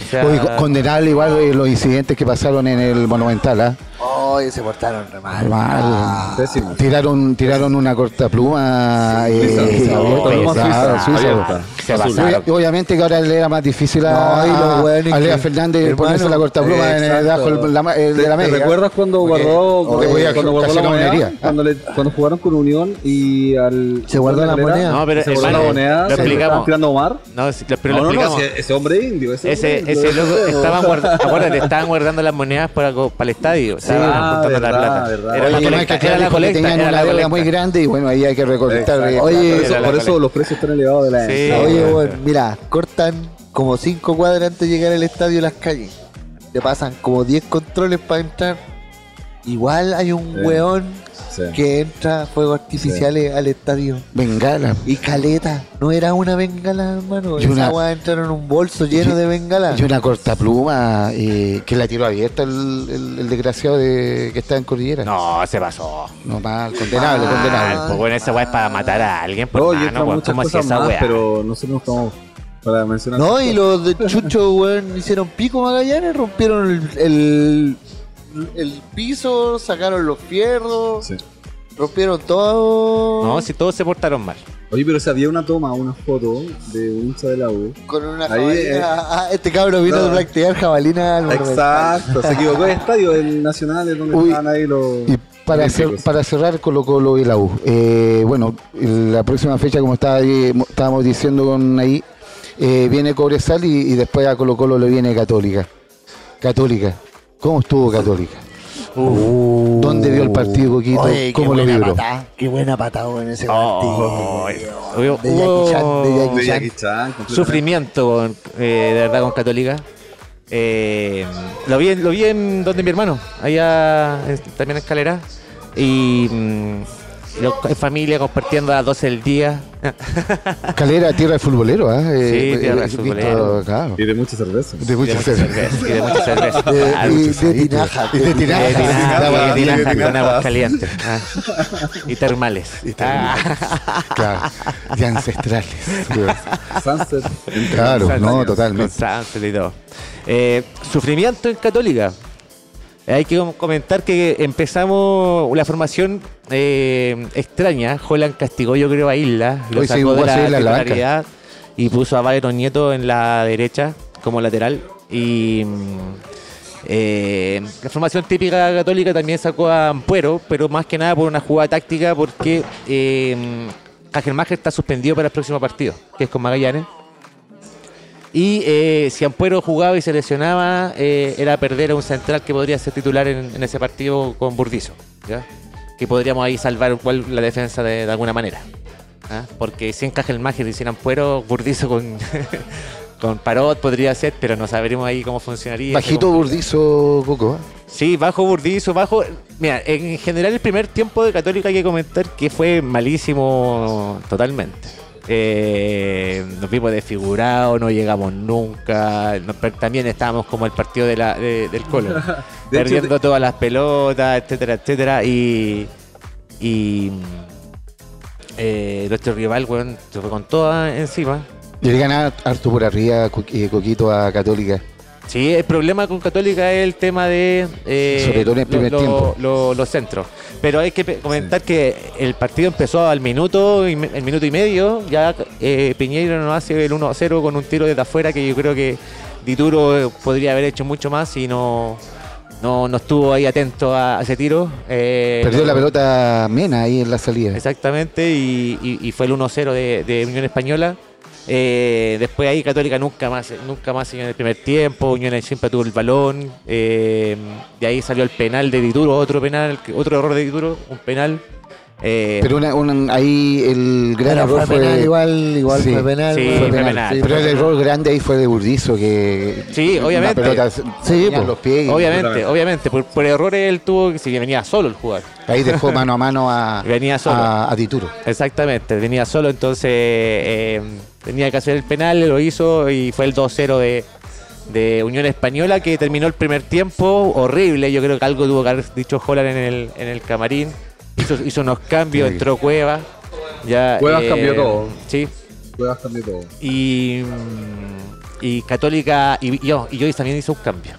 O sea, Oye, condenable igual los incidentes que pasaron en el Monumental. ¿ah? Oye, se portaron re mal. Mal. Ah. Tiraron, tiraron una corta pluma. Obviamente que ahora le era más difícil a, No, a Lea Fernández hermano, ponerse la corta pluma en el, exacto. bajo el, la- el ¿Te, de la te media. recuerdas cuando guardó, cuando guardó la moneda? monería. Cuando, le- cuando jugaron con Unión y al. Se guardó la moneda. No, pero se guardó la moneda. lo explicamos. tirando Omar. No, pero lo explicamos. ese hombre indio. Ese, Ese, loco estaban guardando, acuérdate, estaban guardando las monedas para, para el estadio. Estaban ah, juntando la verdad, plata. verdad. Era la Oye, colecta, era aclarar la colecta, tenían era una deuda muy grande y bueno, ahí hay que recolectar. eh, Oye, Por Era eso, por eso colecta. los precios están elevados de la Sí. Oye, bueno. mira, cortan como 5 cuadras antes de llegar al estadio las calles. Te pasan como 10 controles para entrar. Igual hay un Sí. weón Sí. que entra fuegos artificiales al estadio. Bengala. Y caleta, no era una bengala, hermano. Y Esa una- weá entraron en un bolso lleno de bengalas. Y una corta pluma eh, que la tiró abierta el, el- el desgraciado de, que está en Cordillera. No, se pasó. No, mal, condenable, condenable. Pues bueno, esa weá es para matar a alguien. Pues, No, mano, ¿cómo hacía cosas esa más, weá? pero nosotros no estamos para mencionar. No, y los de Chucho, weón, hicieron pico Magallanes, rompieron el, el, el piso, sacaron los fierros, Sí. rompieron todo. No, si todos se portaron mal. Oye, pero si había una toma, una foto de un hincha de la U. Con una Ahí, jabalina. eh. Ah, este cabro vino No. a practicar jabalina al. Exacto, se equivocó el estadio del Nacional, es donde Uy, estaban ahí los. Y para, olímpicos. cer- para cerrar Colo Colo y la U, eh, bueno, la próxima fecha, como estaba estábamos diciendo con ahí, eh, viene Cobresal y, y después a Colo Colo le viene Católica. Católica. ¿Cómo estuvo Católica? ¿Dónde vio el partido, Coquito? Oye, ¿Cómo lo buena vibró? patada, Qué buena patada en ese Oh, partido. hubo- de Jackie Chan, de Jackie de Chan. Jackie Chan, completamente. Sufrimiento, eh, de verdad, con Católica. Eh, lo, vi, en- lo vi en donde mi hermano, allá en- también en Escalera. Y mm, en familia compartiendo a las 12 del día. Calera, tierra de futbolero, ¿ah? Eh, Sí, tierra de visto- futbolero. claro. Y de mucha cerveza. De Y de mucha mucha cerveza. cerveza. Y de mucha cerveza. De, Ah, y de tinaja. Y de tinaja. de tinaja, Agua de tinaja caliente. con aguas calientes. ah. Y termales. Ah. Claro, y ancestrales. Sunset. Claro, no, totalmente. Sunset y todo. Eh, sufrimiento en Católica. Hay que com- comentar que empezamos la formación eh, extraña. Holland castigó, yo creo, a Isla. Lo Hoy sacó de la la y puso a Byron Nieto en la derecha como lateral. Y mm, eh, la formación típica católica también sacó a Ampuero, pero más que nada por una jugada táctica, porque eh, está suspendido para el próximo partido, que es con Magallanes. Y eh, si Ampuero jugaba y se lesionaba, eh, era perder a un central que podría ser titular en, en ese partido con Burdizo. ¿ya? Que podríamos ahí salvar igual la defensa de, de alguna manera. ¿ah? Porque si encaja el Máger y sin Ampuero, Burdizo con, con Parot podría ser, pero no sabremos ahí cómo funcionaría. Bajito burdizo, Coco. ¿ah? Sí, bajo Burdizo, bajo. Mira, en general el primer tiempo de Católica hay que comentar que fue malísimo totalmente. Eh, nos vimos desfigurados, no llegamos nunca. nos también estábamos como el partido de la, de- del Colo, De hecho, perdiendo todas las pelotas, etcétera, etcétera. Y, y eh, nuestro rival, weón, se fue con toda encima. Y le gana harto por arriba, eh, Coquito, a Católica. Sí, el problema con Católica es el tema de eh, Sobre todo en el primer lo- lo- tiempo. lo- los centros. Pero hay que comentar que el partido empezó al minuto y, el minuto y medio. Ya eh, Piñeiro nos hace el 1-0 con un tiro desde afuera que yo creo que Dituro eh, podría haber hecho mucho más y no, no, no estuvo ahí atento a, a ese tiro. Eh, Perdió la pelota Mena ahí en la salida. Exactamente, y, y- y fue el 1-0 de, de Unión Española. Eh, después ahí Católica nunca más, nunca más en el primer tiempo, Unión siempre tuvo el balón, eh, de ahí salió el penal de Dituro, otro penal, otro error de Dituro, un penal. eh, Pero una, una- ahí el gran error fue fue. penal, igual, igual Sí, fue penal. sí, fue penal. penal. Sí, Pero el error grande ahí fue de Burdizo, que. Sí, obviamente. Pelota Sí, po. los pies obviamente, obviamente, por, por errores él tuvo que, si venía solo el jugador. ahí dejó mano a mano a, Venía solo. a, a Dituro. Exactamente, venía solo, entonces eh, tenía que hacer el penal, lo hizo y fue el 2-0 de, de Unión Española que terminó el primer tiempo horrible. Yo creo que algo tuvo que haber dicho Holland en el, en el camarín. Hizo, hizo unos cambios, Sí. entró Cueva. Ya, eh, Cuevas cambió todo. Sí, Juegas cambió todo. y, mm, y Católica, y yo, y yo también hizo un cambio.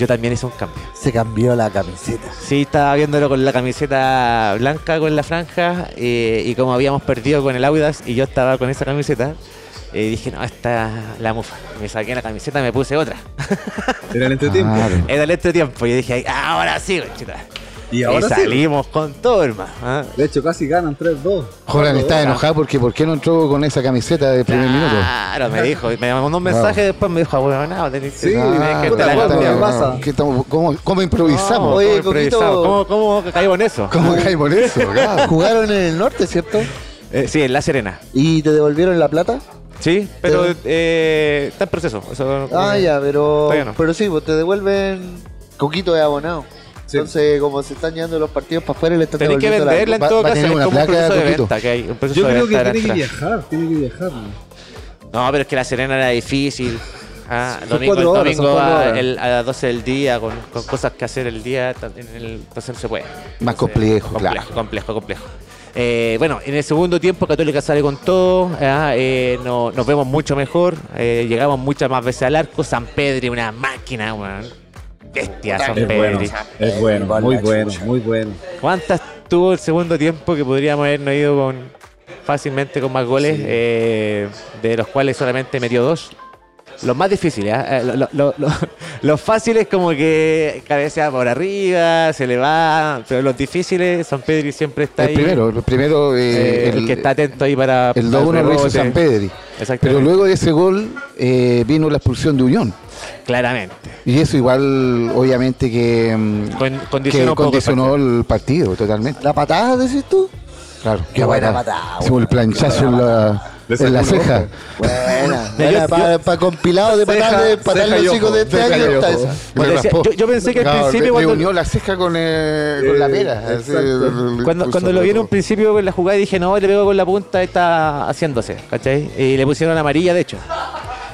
Yo también hice un cambio. Se cambió la camiseta. Sí, estaba viéndolo con la camiseta blanca con la franja eh, y como habíamos perdido con el Audas y yo estaba con esa camiseta, eh, dije, no, esta es la mufa. Me saqué la camiseta, me puse otra. Era el entretiempo. Claro. Era el este tiempo y dije, "Ah, ahora sí, conchita. Y ahora sí. salimos con todo, hermano. ¿ah? De hecho, casi ganan 3-2. Holland está 4-2. enojado porque ¿por qué no entró con esa camiseta de primer minuto? Claro, me dijo, me mandó un mensaje después me dijo, ah, bueno, no, tenés Sí, Ah, que la ¿cuánto cambiar". le pasa? ¿qué estamos- cómo, cómo improvisamos? No, Oye, ¿cómo improvisamos? Coquito. ¿Cómo, cómo caímos en eso? ¿Cómo caímos en eso? Claro. Jugaron en el norte, ¿cierto? Eh, sí, en La Serena. ¿Y te devolvieron la plata? Sí, pero eh, está en proceso. Eso, Ah, eh, ya, pero. no. Pero sí, pues te devuelven. Coquito de abonado. Sí. Entonces, como se están llevando los partidos para afuera, le están Tenés que devolviendo la- venderla en Va- todo va caso. Es una como un proceso de venta que hay. Un proceso Yo de creo que venta tiene que viajar, tiene que viajar. ¿no? No, pero es que la Serena era difícil. Ah, Son domingo, horas, domingo son cuatro a, horas. el- a las 12 del día, con, con cosas que hacer el día, en el, entonces no se puede. Más complejo, complejo, claro. complejo, complejo. Eh, bueno, en el segundo tiempo Católica sale con todo, ah, eh, no- nos vemos mucho mejor, eh, llegamos muchas más veces al arco, San Pedro, una máquina, weón. Bestia, San Es bueno, es bueno, muy bueno, muy bueno. ¿Cuántas tuvo el segundo tiempo que podríamos habernos ido con, fácilmente con más goles, Sí. eh, de los cuales solamente metió dos. Los más difíciles. Eh, lo- lo- lo- lo- los fáciles como que cabecea por arriba, se le va, pero los difíciles, San Pedri siempre está El ahí. primero, el primero, eh, eh, el, el, que está atento ahí para el para 2-1 lo hizo. San Pedri. Exactamente. Pero luego de ese gol eh, vino la expulsión de Unión. Claramente. Y eso igual, obviamente, que, mm, Con- que condicionó un poco el condicionó el partido totalmente. ¿La patada decís tú? Claro, Qué buena patada, Hicimos el planchazo en la, en la ceja. Buena. Yo- para, para compilado de patadas de y los chicos de este año está esa. Cuando decía- yo- yo pensé que al Claro, principio cuando- unió la ceja con, eh, con la Eh, pera. así, el- el Cuando, cuando lo vi en roto. un principio en la jugada dije, no, le pego con la punta, está haciéndose, ¿cachai? Y le pusieron amarilla, de hecho.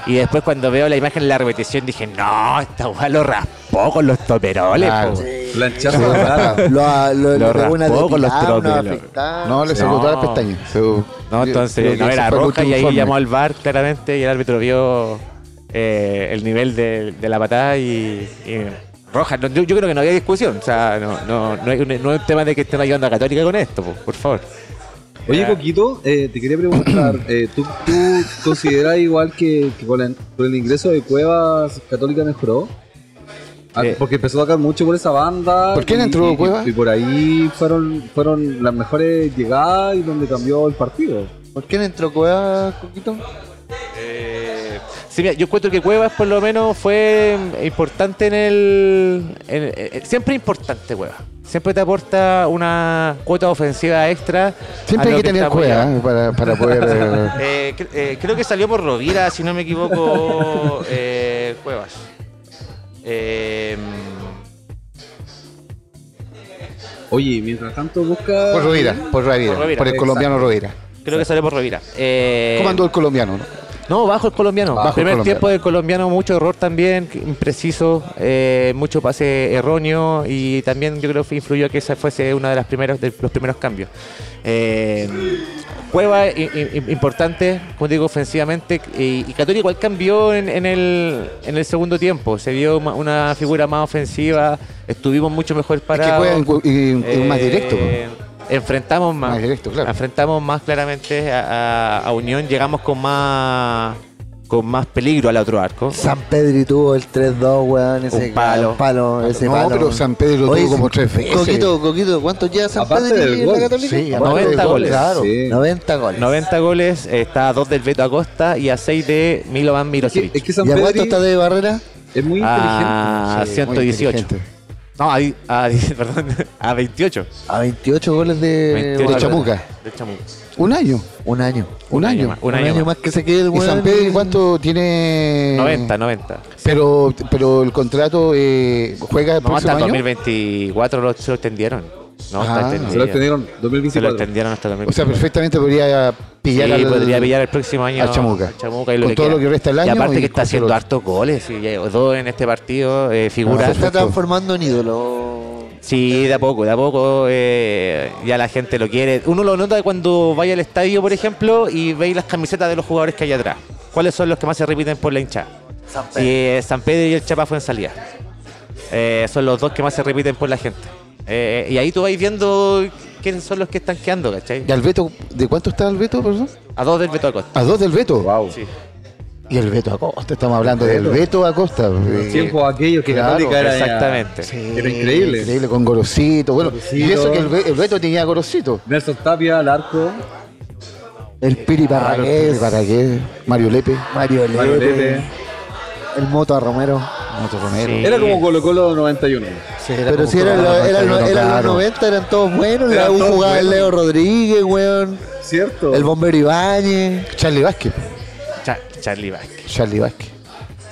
Y después cuando veo la imagen en la repetición dije, no, esta weá lo raspó con los toperoles, Claro. po". Planchazo de cara. Lo, lo, Lo pegó una raspó con los afectada. No, le sacó No. todas las pestañas. Se- No, entonces no era roja y ahí informe. llamó al VAR claramente y el árbitro vio eh, el nivel de, de la patada y, y roja. No, yo, yo creo que no había discusión, o sea, no, no, no, es, un, no es un tema de que estén ayudando a Católica con esto, po, por favor. Oye, Coquito, eh, te quería preguntar, eh, ¿tú, tú consideras igual que, que con, el, con el ingreso de Cuevas Católica mejoró? Ah, Eh. porque empezó a sacar mucho por esa banda. ¿Por quién y- entró y- Cuevas? Y, por ahí fueron, fueron las mejores llegadas y donde cambió el partido. ¿Por quién entró Cueva, Coquito? Eh, sí, mira, yo encuentro que Cuevas por lo menos fue importante en el... en- eh, siempre importante Cuevas. Siempre te aporta una cuota ofensiva extra. Siempre hay que tener estamos cueva ya. ¿eh? para, para poder. eh, Eh, cre- eh, creo que salió por Rovira, si no me equivoco, eh, Cuevas. Eh, Oye, mientras tanto busca... por Rovira, por Rovira, Por Rovira, por el exacto. colombiano Rovira. creo que salió por Rovira. Eh, ¿Cómo andó el colombiano? no? No, bajo el colombiano. Bajo el Primer colombiano. tiempo del colombiano, mucho error también, impreciso, eh, mucho pase erróneo y también yo creo que influyó que esa fuese uno de, las primeros, de los primeros cambios. Eh, Cueva i- i- importante, como digo, ofensivamente y, y Católica igual cambió en, en el, en el segundo tiempo. Se vio una figura más ofensiva, estuvimos mucho mejor Es que parados. juega en y- y más Eh, directo. Enfrentamos más. Más directo, claro. Enfrentamos más claramente a, a- a Unión, llegamos con más con más peligro al otro arco. San Pedri tuvo el 3-2, weón. Ese Un palo. palo, ese No, palo. pero San Pedro Oye, tuvo como sí, tres veces. Coquito, Coquito, ¿cuántos lleva San Aparte Pedri del en la. Católica? Sí, Aparte 90 del gol, goles. Claro, Sí. 90 goles. 90 goles, está a 2 del Beto Acosta y a 6 de Milovan Es que, es que San ¿Y a cuánto Pedri está de barrera? es muy a Sí, muy 118. inteligente. No, a, a perdón, a 28. A 28 goles de, 28 de. Chamuca. De Chamuca. Un año. Un año. Un, año. más. Un, año, más que se quede el ¿Y. San Pedro cuánto tiene? 90, 90. Pero, pero el contrato eh, juega el No, hasta próximo el año. 2024 lo, se lo extendieron. No, Ah. Se lo extendieron Se lo 2024. extendieron hasta el O sea, 2024. perfectamente podría pillar sí, al, podría pillar el próximo año al Chamuca. al Chamuca y Con todo queda. lo que resta del Y año aparte y que está haciendo todo hartos goles. Y ya- dos en este partido, eh, Se figuras. está transformando en ídolo. Sí, de a poco, de a poco eh, ya la gente lo quiere. Uno lo nota cuando vaya al estadio, por ejemplo, y veis las camisetas de los jugadores que hay atrás. ¿Cuáles son los que más se repiten por la hinchada? San Y eh, San Pedro y el Chapa fue en salida. Eh, son los dos que más se repiten por la gente. Eh, y ahí tú vais viendo quiénes son los que están quedando, ¿cachai? ¿Y al Beto? ¿De cuánto está el Beto, perdón? A dos del Beto Acosta. A dos del Beto. Wow. Sí. Y el Beto Acosta, estamos hablando del Beto. Acosta. Los tiempos aquellos que claro, Católica era Exactamente. sí, Era increíble. Increíble, con Gorosito. Bueno, y eso que el, el Beto tenía Gorosito. Nelson Tapia al arco, El Piri Parragués. ¿Para qué? Mario Lepe. Mario Mario Lepe. Lepe. El Moto a Romero. Moto Romero. Sí. Era como Colo Colo 91. Sí, era Pero si eran los, Colo, eran los- 91, eran los claro. 90, eran todos buenos. Eran La U todos jugaba el buenos. Leo Rodríguez, weón. ¿Cierto? El Bombero Ibáñez. Charlie Vázquez. Cha- Charlie Vázquez. Charlie Vázquez.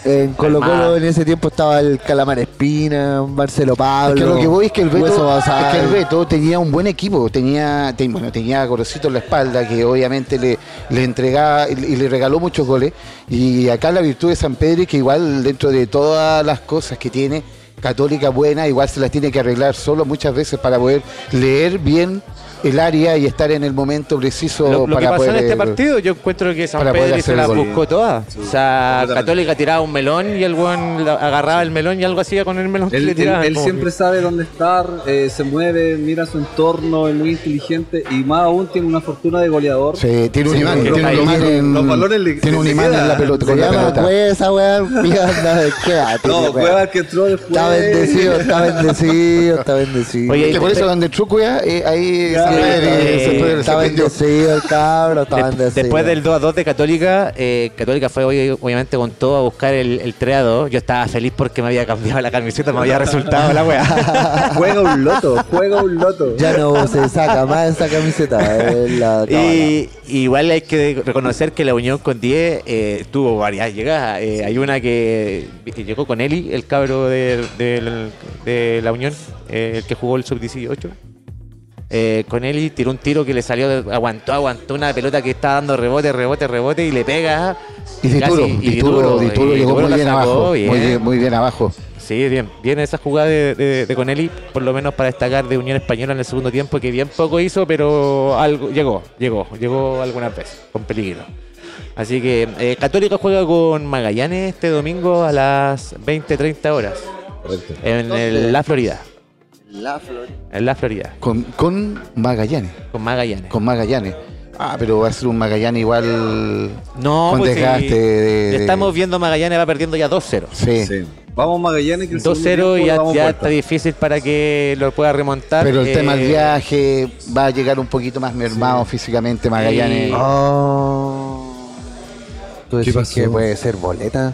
En Colo Colo en ese tiempo estaba el Calamar Espina, Marcelo Pablo. Es que lo que voy es que el Beto, es Basal. que el Beto tenía un buen equipo, tenía, ten- bueno, tenía a Gorosito en la espalda, que obviamente le, le entregaba y, y le regaló muchos goles. Y acá la virtud de San Pedro es que igual dentro de todas las cosas que tiene, católica buena, igual se las tiene que arreglar solo muchas veces para poder leer bien el área y estar en el momento preciso Lo, lo para que pasó poder, en este partido, yo encuentro que San Pedro se gol. buscó todas. o sea. Católica tiraba un melón y el buen agarraba el melón y algo hacía con el melón que Él, le él- tiraban. él como siempre sabe dónde estar, eh, se mueve, mira su entorno, es muy inteligente y más aún tiene una fortuna de goleador. Sí, tiene un Sí, imán, los tiene un balones- imán en, los balones le- tiene un imán en la pelota, con la pelota. Cueva, weón. No, weón. Cuevas que entró después. Está bendecido, está bendecido, está bendecido. Oye, Que por eso donde entró Cueva, eh, ahí Prendió. bendecido el cabro, está De- bendecido. después del 2 a 2 de Católica, eh, Católica fue obvi- obviamente con todo a buscar el, el 3 a 2. Yo estaba feliz porque me había cambiado la camiseta, me había resultado la weá. Juega un loto, juega un loto. Ya no se saca más esa camiseta. Es la Y igual hay que reconocer que la unión con 10 eh, tuvo varias llegadas. Eh, hay una que llegó con Eli, el cabro de, de- de la unión, eh, el que jugó el sub-18. Eh, con Eli tiró un tiro que le salió, aguantó, aguantó una pelota que estaba dando rebote, rebote, rebote y le pega. Y Dituro, casi- y Dituro, Dituro y llegó Dituro muy bien sacó abajo, bien. muy bien, muy bien abajo. Sí, bien. Viene esa jugada de, de, de Conelli, por lo menos para destacar de Unión Española en el segundo tiempo, que bien poco hizo, pero algo llegó, llegó, llegó algunas veces, con peligro. Así que eh, Católica juega con Magallanes este domingo a las 20-30 horas en la Florida. La Florida. En la Florida, Con, con Magallanes, con Magallanes. con Magallanes. Ah, pero va a ser un Magallanes igual no, con pues desgaste sí, de, de- estamos viendo Magallanes va perdiendo ya 2-0. Sí. Sí. Vamos Magallanes que el segundo 2-0 tiempo y ya, damos ya vuelta. está difícil para que lo pueda remontar. Pero el Eh, tema del viaje va a llegar un poquito más mermado físicamente Magallanes. Sí. Oh. ¿Tú ¿Qué decís pasó? que puede ser boleta?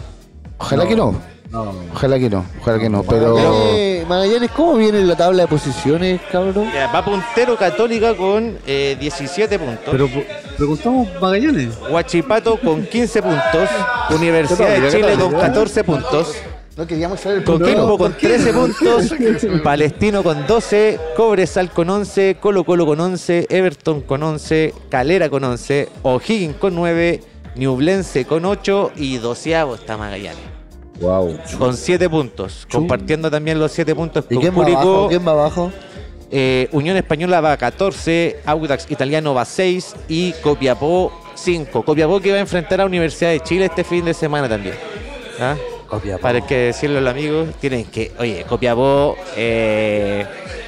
Ojalá No. que no, No, ojalá que no, ojalá que no, pero Magallanes, Magallanes, ¿cómo viene la tabla de posiciones, cabrón? Ya, va puntero Católica con eh, 17 puntos. pero preguntamos Magallanes. Huachipato con 15 puntos. Universidad de Chile con 14 puntos. no queríamos saber el Coquimbo con 13 puntos. Palestino con 12. Cobresal con 11. Colo Colo con 11. Everton con 11. Calera con 11. O'Higgins con 9. Ñublense con 8. Y doceavo está Magallanes. Wow. Con 7 puntos. Compartiendo también los 7 puntos ¿Y con quién va abajo? Curicó. ¿Quién va abajo? Eh, Unión Española va a 14, Audax Italiano va a 6 y Copiapó 5. Copiapó que va a enfrentar a Universidad de Chile este fin de semana también. ¿Ah? Copiapó. Para que decirle a los amigos, tienen que, oye, Copiapó, eh,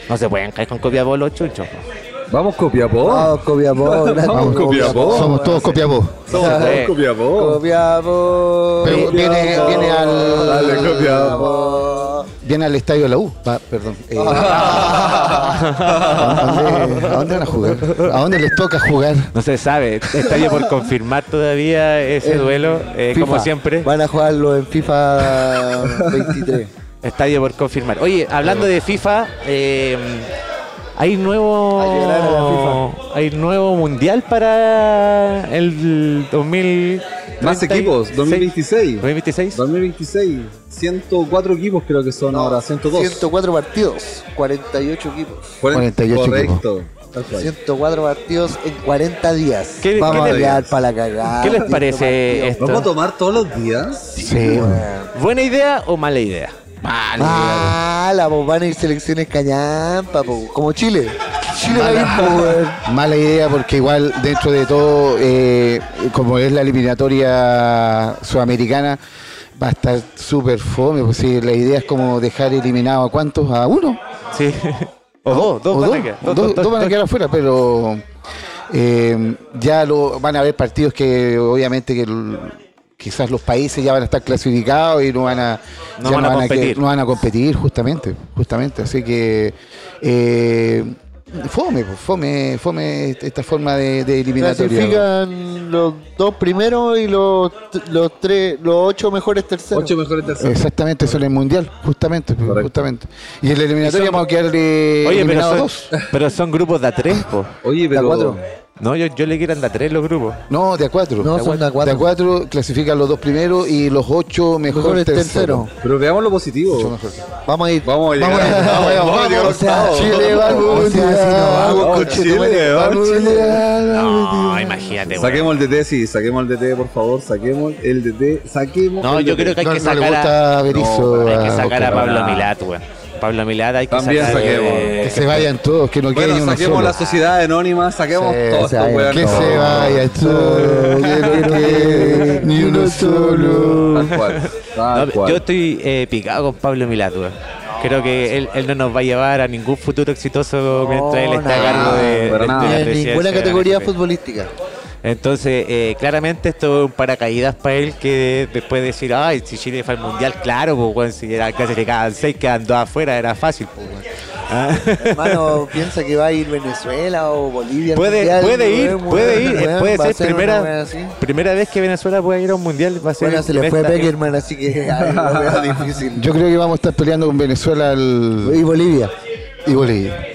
no se pueden caer con Copiapó los chunchos. po. Vamos Copiapó. Vamos, Copiapó. Vamos, Copiapó. Somos todos Copiapó. Somos Sí. Copiapó. Copiapó. Viene- viene al- Dale, Copiapó. Viene al estadio de la U. Perdón. eh, ¿a, dónde, a dónde van a jugar? ¿A dónde les toca jugar? No se sabe, estaría por confirmar todavía ese El duelo, eh, como siempre. Van a jugarlo en FIFA 23. Estadio por confirmar. Oye, hablando de FIFA, eh, hay nuevo hay nuevo mundial para el 2000 Más equipos, 2026. 2026. 2026. 104 equipos creo que son ahora, 102. 104 partidos, 48 equipos. 48 Correcto. Tal cual. 104 partidos en 40 días. ¿Qué- Vamos qué a para la cagada. ¿Qué les 100 parece esto? ¿Vamos a tomar todos los días? Sí, Bueno. ¿Buena idea o mala idea? Mala, pues van a ir selecciones cañampa, po, como Chile. Chile va a ir, po, weón. Mala idea porque igual dentro de todo, eh, como es la eliminatoria sudamericana, va a estar súper fome. Pues sí, la idea es como dejar eliminado a cuántos, a uno. Sí. O dos, dos O van dos, a quedar. dos- Dos, dos, dos van a quedar afuera, pero eh, ya lo, van a haber partidos que obviamente que el- quizás los países ya van a estar clasificados y no van a, No van a que- competir. no van a competir justamente, justamente. Así que eh, fome, pues, fome, fome esta forma de, de eliminatoria. Clasifican los dos primeros y los, los tres, los ocho mejores terceros. 8 mejores terceros. Exactamente, eso en el mundial, justamente, pues, Correcto. justamente. Y en la eliminatoria vamos a quedar de Oye, pero son, dos. pero son grupos de a tres, po. Oye, ¿De pero. cuatro? No, yo, yo le quiero de a tres los grupos. No, de a cuatro. No, son de a De cuatro. a cuatro clasifican los dos primeros y los ocho mejores, terceros. Pero veamos lo positivo. Vamos a ir. Vamos a llegar. Vamos, vamos, vamos, a llegar o sea. Chile va al mundial, Chile, vamos Chile. mundial, vamos No, imagínate. Saquemos el DT, sí, saquemos el DT, por favor, saquemos el DT, saquemos No, el yo DT. creo que hay que sacar a, hay que a sacar a. Pablo Milat, weón. Pablo Milad hay que También sacar, saquemos. eh, Que se vayan todos, que no quede Bueno, ni uno saquemos solo. la sociedad anónima, saquemos se vayan. weón. Que No. se vayan todos, que no quede ni uno solo. Tal cual. Tal No, cual. yo estoy eh, picado con Pablo Milad, weón. Creo que él, él no nos va a llevar a ningún futuro exitoso mientras él está a cargo de, ninguna categoría futbolística. Entonces, eh, claramente esto es un paracaídas para él que después de decir, ay, si Chile fue al mundial, claro, pues, si era casi le quedaban seis, quedan dos afuera, era fácil, pues. Ah. Hermano, piensa que va a ir Venezuela o Bolivia. Puede, mundial, puede ir, puede ir, puede ser primera, primera vez que Venezuela puede ir a un mundial, va a ser Bueno, se le fue Peckerman, así que ay, lo veo difícil. Yo creo que vamos a estar peleando con Venezuela al- Y Bolivia. y Bolivia.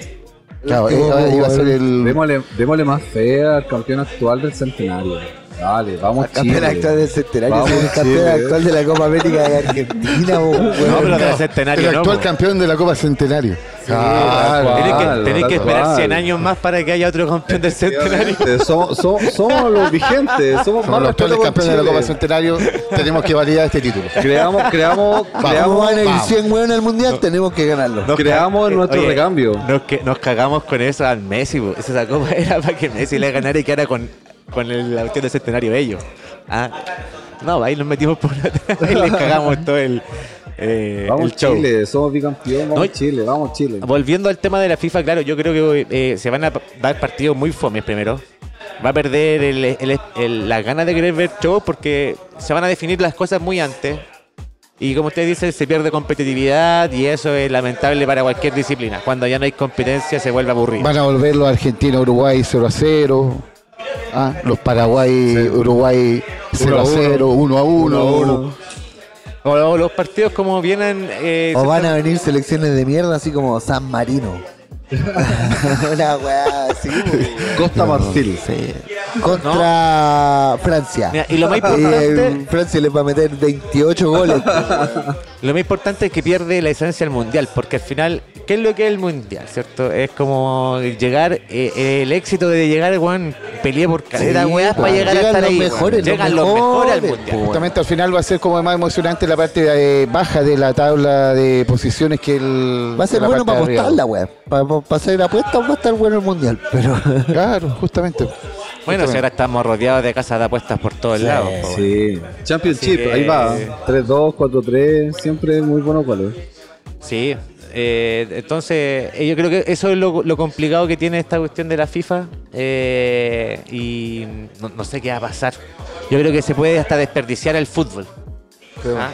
Claro, Y iba, iba a ser el. Démosle, démosle más fe al campeón actual del centenario. Dale, vamos El campeón actual del centenario, Vamos, el campeón Chile. actual de la Copa América de Argentina, weón. No, pero del el no. actual campeón de la Copa Centenario. tal cual. Tenés que, tenés que esperar cual. 100 años más para que haya otro campeón del centenario. Somos, somos, somos los vigentes, somos, los actuales campeones de la Copa. Centenario. Tenemos que validar este título. Creamos, creamos, Vamos creamos, a ir vamos. 100 weón al mundial, tenemos que ganarlo. Nos creamos nuestro oye, recambio. Nos, que, nos cagamos con eso al Messi. Esa copa era para que Messi le ganara y quedara con, con el cuestión del centenario de ellos. Ah, no, ahí nos metimos por y les cagamos todo el, eh, Vamos el show. Chile, somos bicampeón, vamos No, Chile, vamos Chile. Volviendo al tema de la FIFA, claro, yo creo que eh, se van a dar partidos muy fomes primero. Va a perder el, el- el- las ganas de querer ver show porque se van a definir las cosas muy antes. Y como usted dice, se pierde competitividad y eso es lamentable para cualquier disciplina. Cuando ya no hay competencia se vuelve aburrido. Van a volver los Argentina Uruguay 0 a 0. Ah, los Paraguay Uruguay 0 a 0, 1 a 1. O lo- los partidos como vienen... eh, O van a venir selecciones de mierda así como San Marino. Una weá así, weón. Costa Marfil. Sí. Contra Francia. Mira, y lo más Y importante- eh, Francia le va a meter 28 goles. Lo más importante es que pierde la esencia del mundial, porque al final, ¿qué es lo que es el mundial? ¿Cierto? Es como llegar, eh, el éxito de llegar, weón, peleé por caleta, Sí, weón, para pues, llegar a estar los ahí. mejores, weón. los Llegan los mejores al mejores, mundial. pues. Justamente al final va a ser como más emocionante la parte eh, baja de la tabla de posiciones que el. Va a ser bueno para de arriba. apostarla, weá. Para hacer apuestas va a estar bueno el mundial. Pero Claro, justamente. Bueno, si ahora estamos rodeados de casas de apuestas por todos lados. po. Sí. Championship, que- ahí va. 3-2, 4-3, siempre muy buenos goles. Sí. eh, entonces, eh, yo creo que eso es lo, lo complicado que tiene esta cuestión de la FIFA. eh, y no, no sé qué va a pasar. Yo creo que se puede hasta desperdiciar el fútbol. Ah,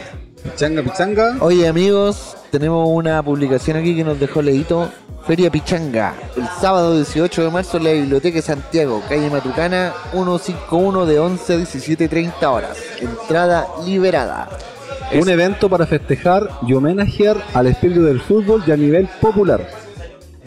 Pichanga, pichanga. Oye amigos, tenemos una publicación aquí que nos dejó Leito. Feria Pichanga, el sábado 18 de marzo en la Biblioteca de Santiago, calle Matucana, 151 de 11 a 17.30 horas. Entrada liberada. Un evento para festejar y homenajear al espíritu del fútbol y a nivel popular.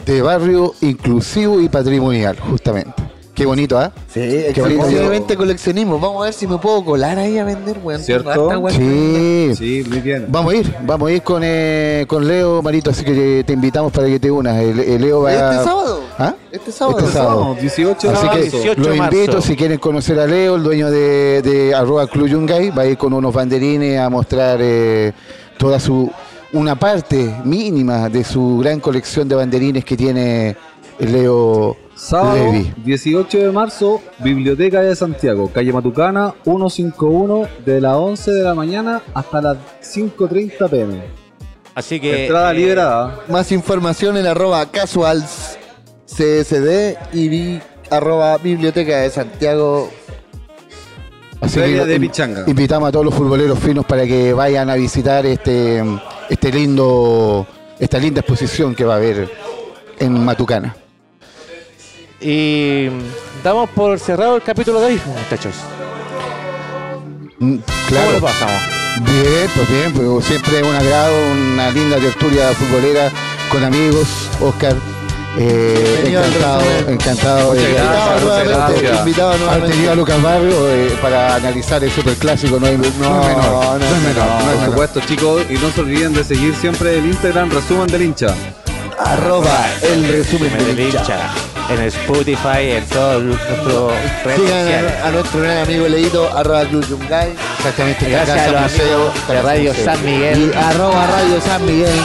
De barrio inclusivo y patrimonial, justamente. Qué bonito, ¿ah? Sí, Qué bonito. coleccionismo. Vamos a ver si me puedo colar ahí a vender, weón. ¿Cierto? Sí. Sí, muy bien. Vamos a ir, vamos a ir con, eh, con Leo, Marito, así que te invitamos para que te unas. El, el Leo va Este sábado. ¿Ah? Este sábado. Este sábado. Vamos, 18 de Así que marzo. 18 los marzo. invito, si quieren conocer a Leo, el dueño de, de arroba Club Yungay, va a ir con unos banderines a mostrar eh, toda su, una parte mínima de su gran colección de banderines que tiene Leo Sábado Levi. 18 de marzo, Biblioteca de Santiago, calle Matucana, 151, de las 11 de la mañana hasta las 5.30 pm. así que. Entrada eh, liberada. Más información en arroba casuals CSD y arroba biblioteca de Santiago. Así de Pichanga. invitamos a todos los futboleros finos para que vayan a visitar este, este lindo, esta linda exposición que va a haber en Matucana. Y damos por cerrado el capítulo de hoy, muchachos. Mm, ¿Cómo Claro. lo pasamos? Bien, pues bien, pues siempre es un agrado, una linda tertulia futbolera con amigos, Oscar. eh, Bienvenido encantado, encantado de Invitado gracias, nuevamente, muchas gracias. invitado Han nuevamente. tenido a Lucas Barrio eh, para analizar el superclásico, no, hay, no, es menor, no, es menor, no es Por menor. supuesto, chicos, y no se olviden de seguir siempre el Instagram Resumen del Hincha. Arroba el resumen del del hincha. Hincha. En Spotify, en todos nuestros redes Sigan a, a nuestro gran amigo Leito, arroba Club Yungay Exactamente, Gracias a los Museo, de Radio Museo. San Miguel. y arroba Radio San Miguel.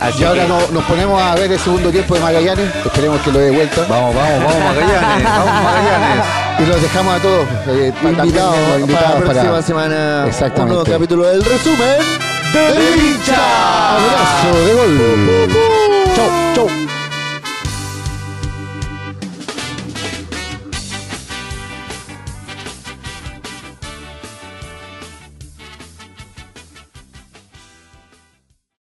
Así Y ahora que- nos ponemos a ver el segundo tiempo de Magallanes. Esperemos que lo dé vuelta. Vamos, vamos, vamos, Magallanes. Vamos, Magallanes. Y los dejamos a todos eh, Invitados para la próxima para- semana. Exactamente. Un nuevo capítulo del resumen. Abrazo de gol. Chau, chau.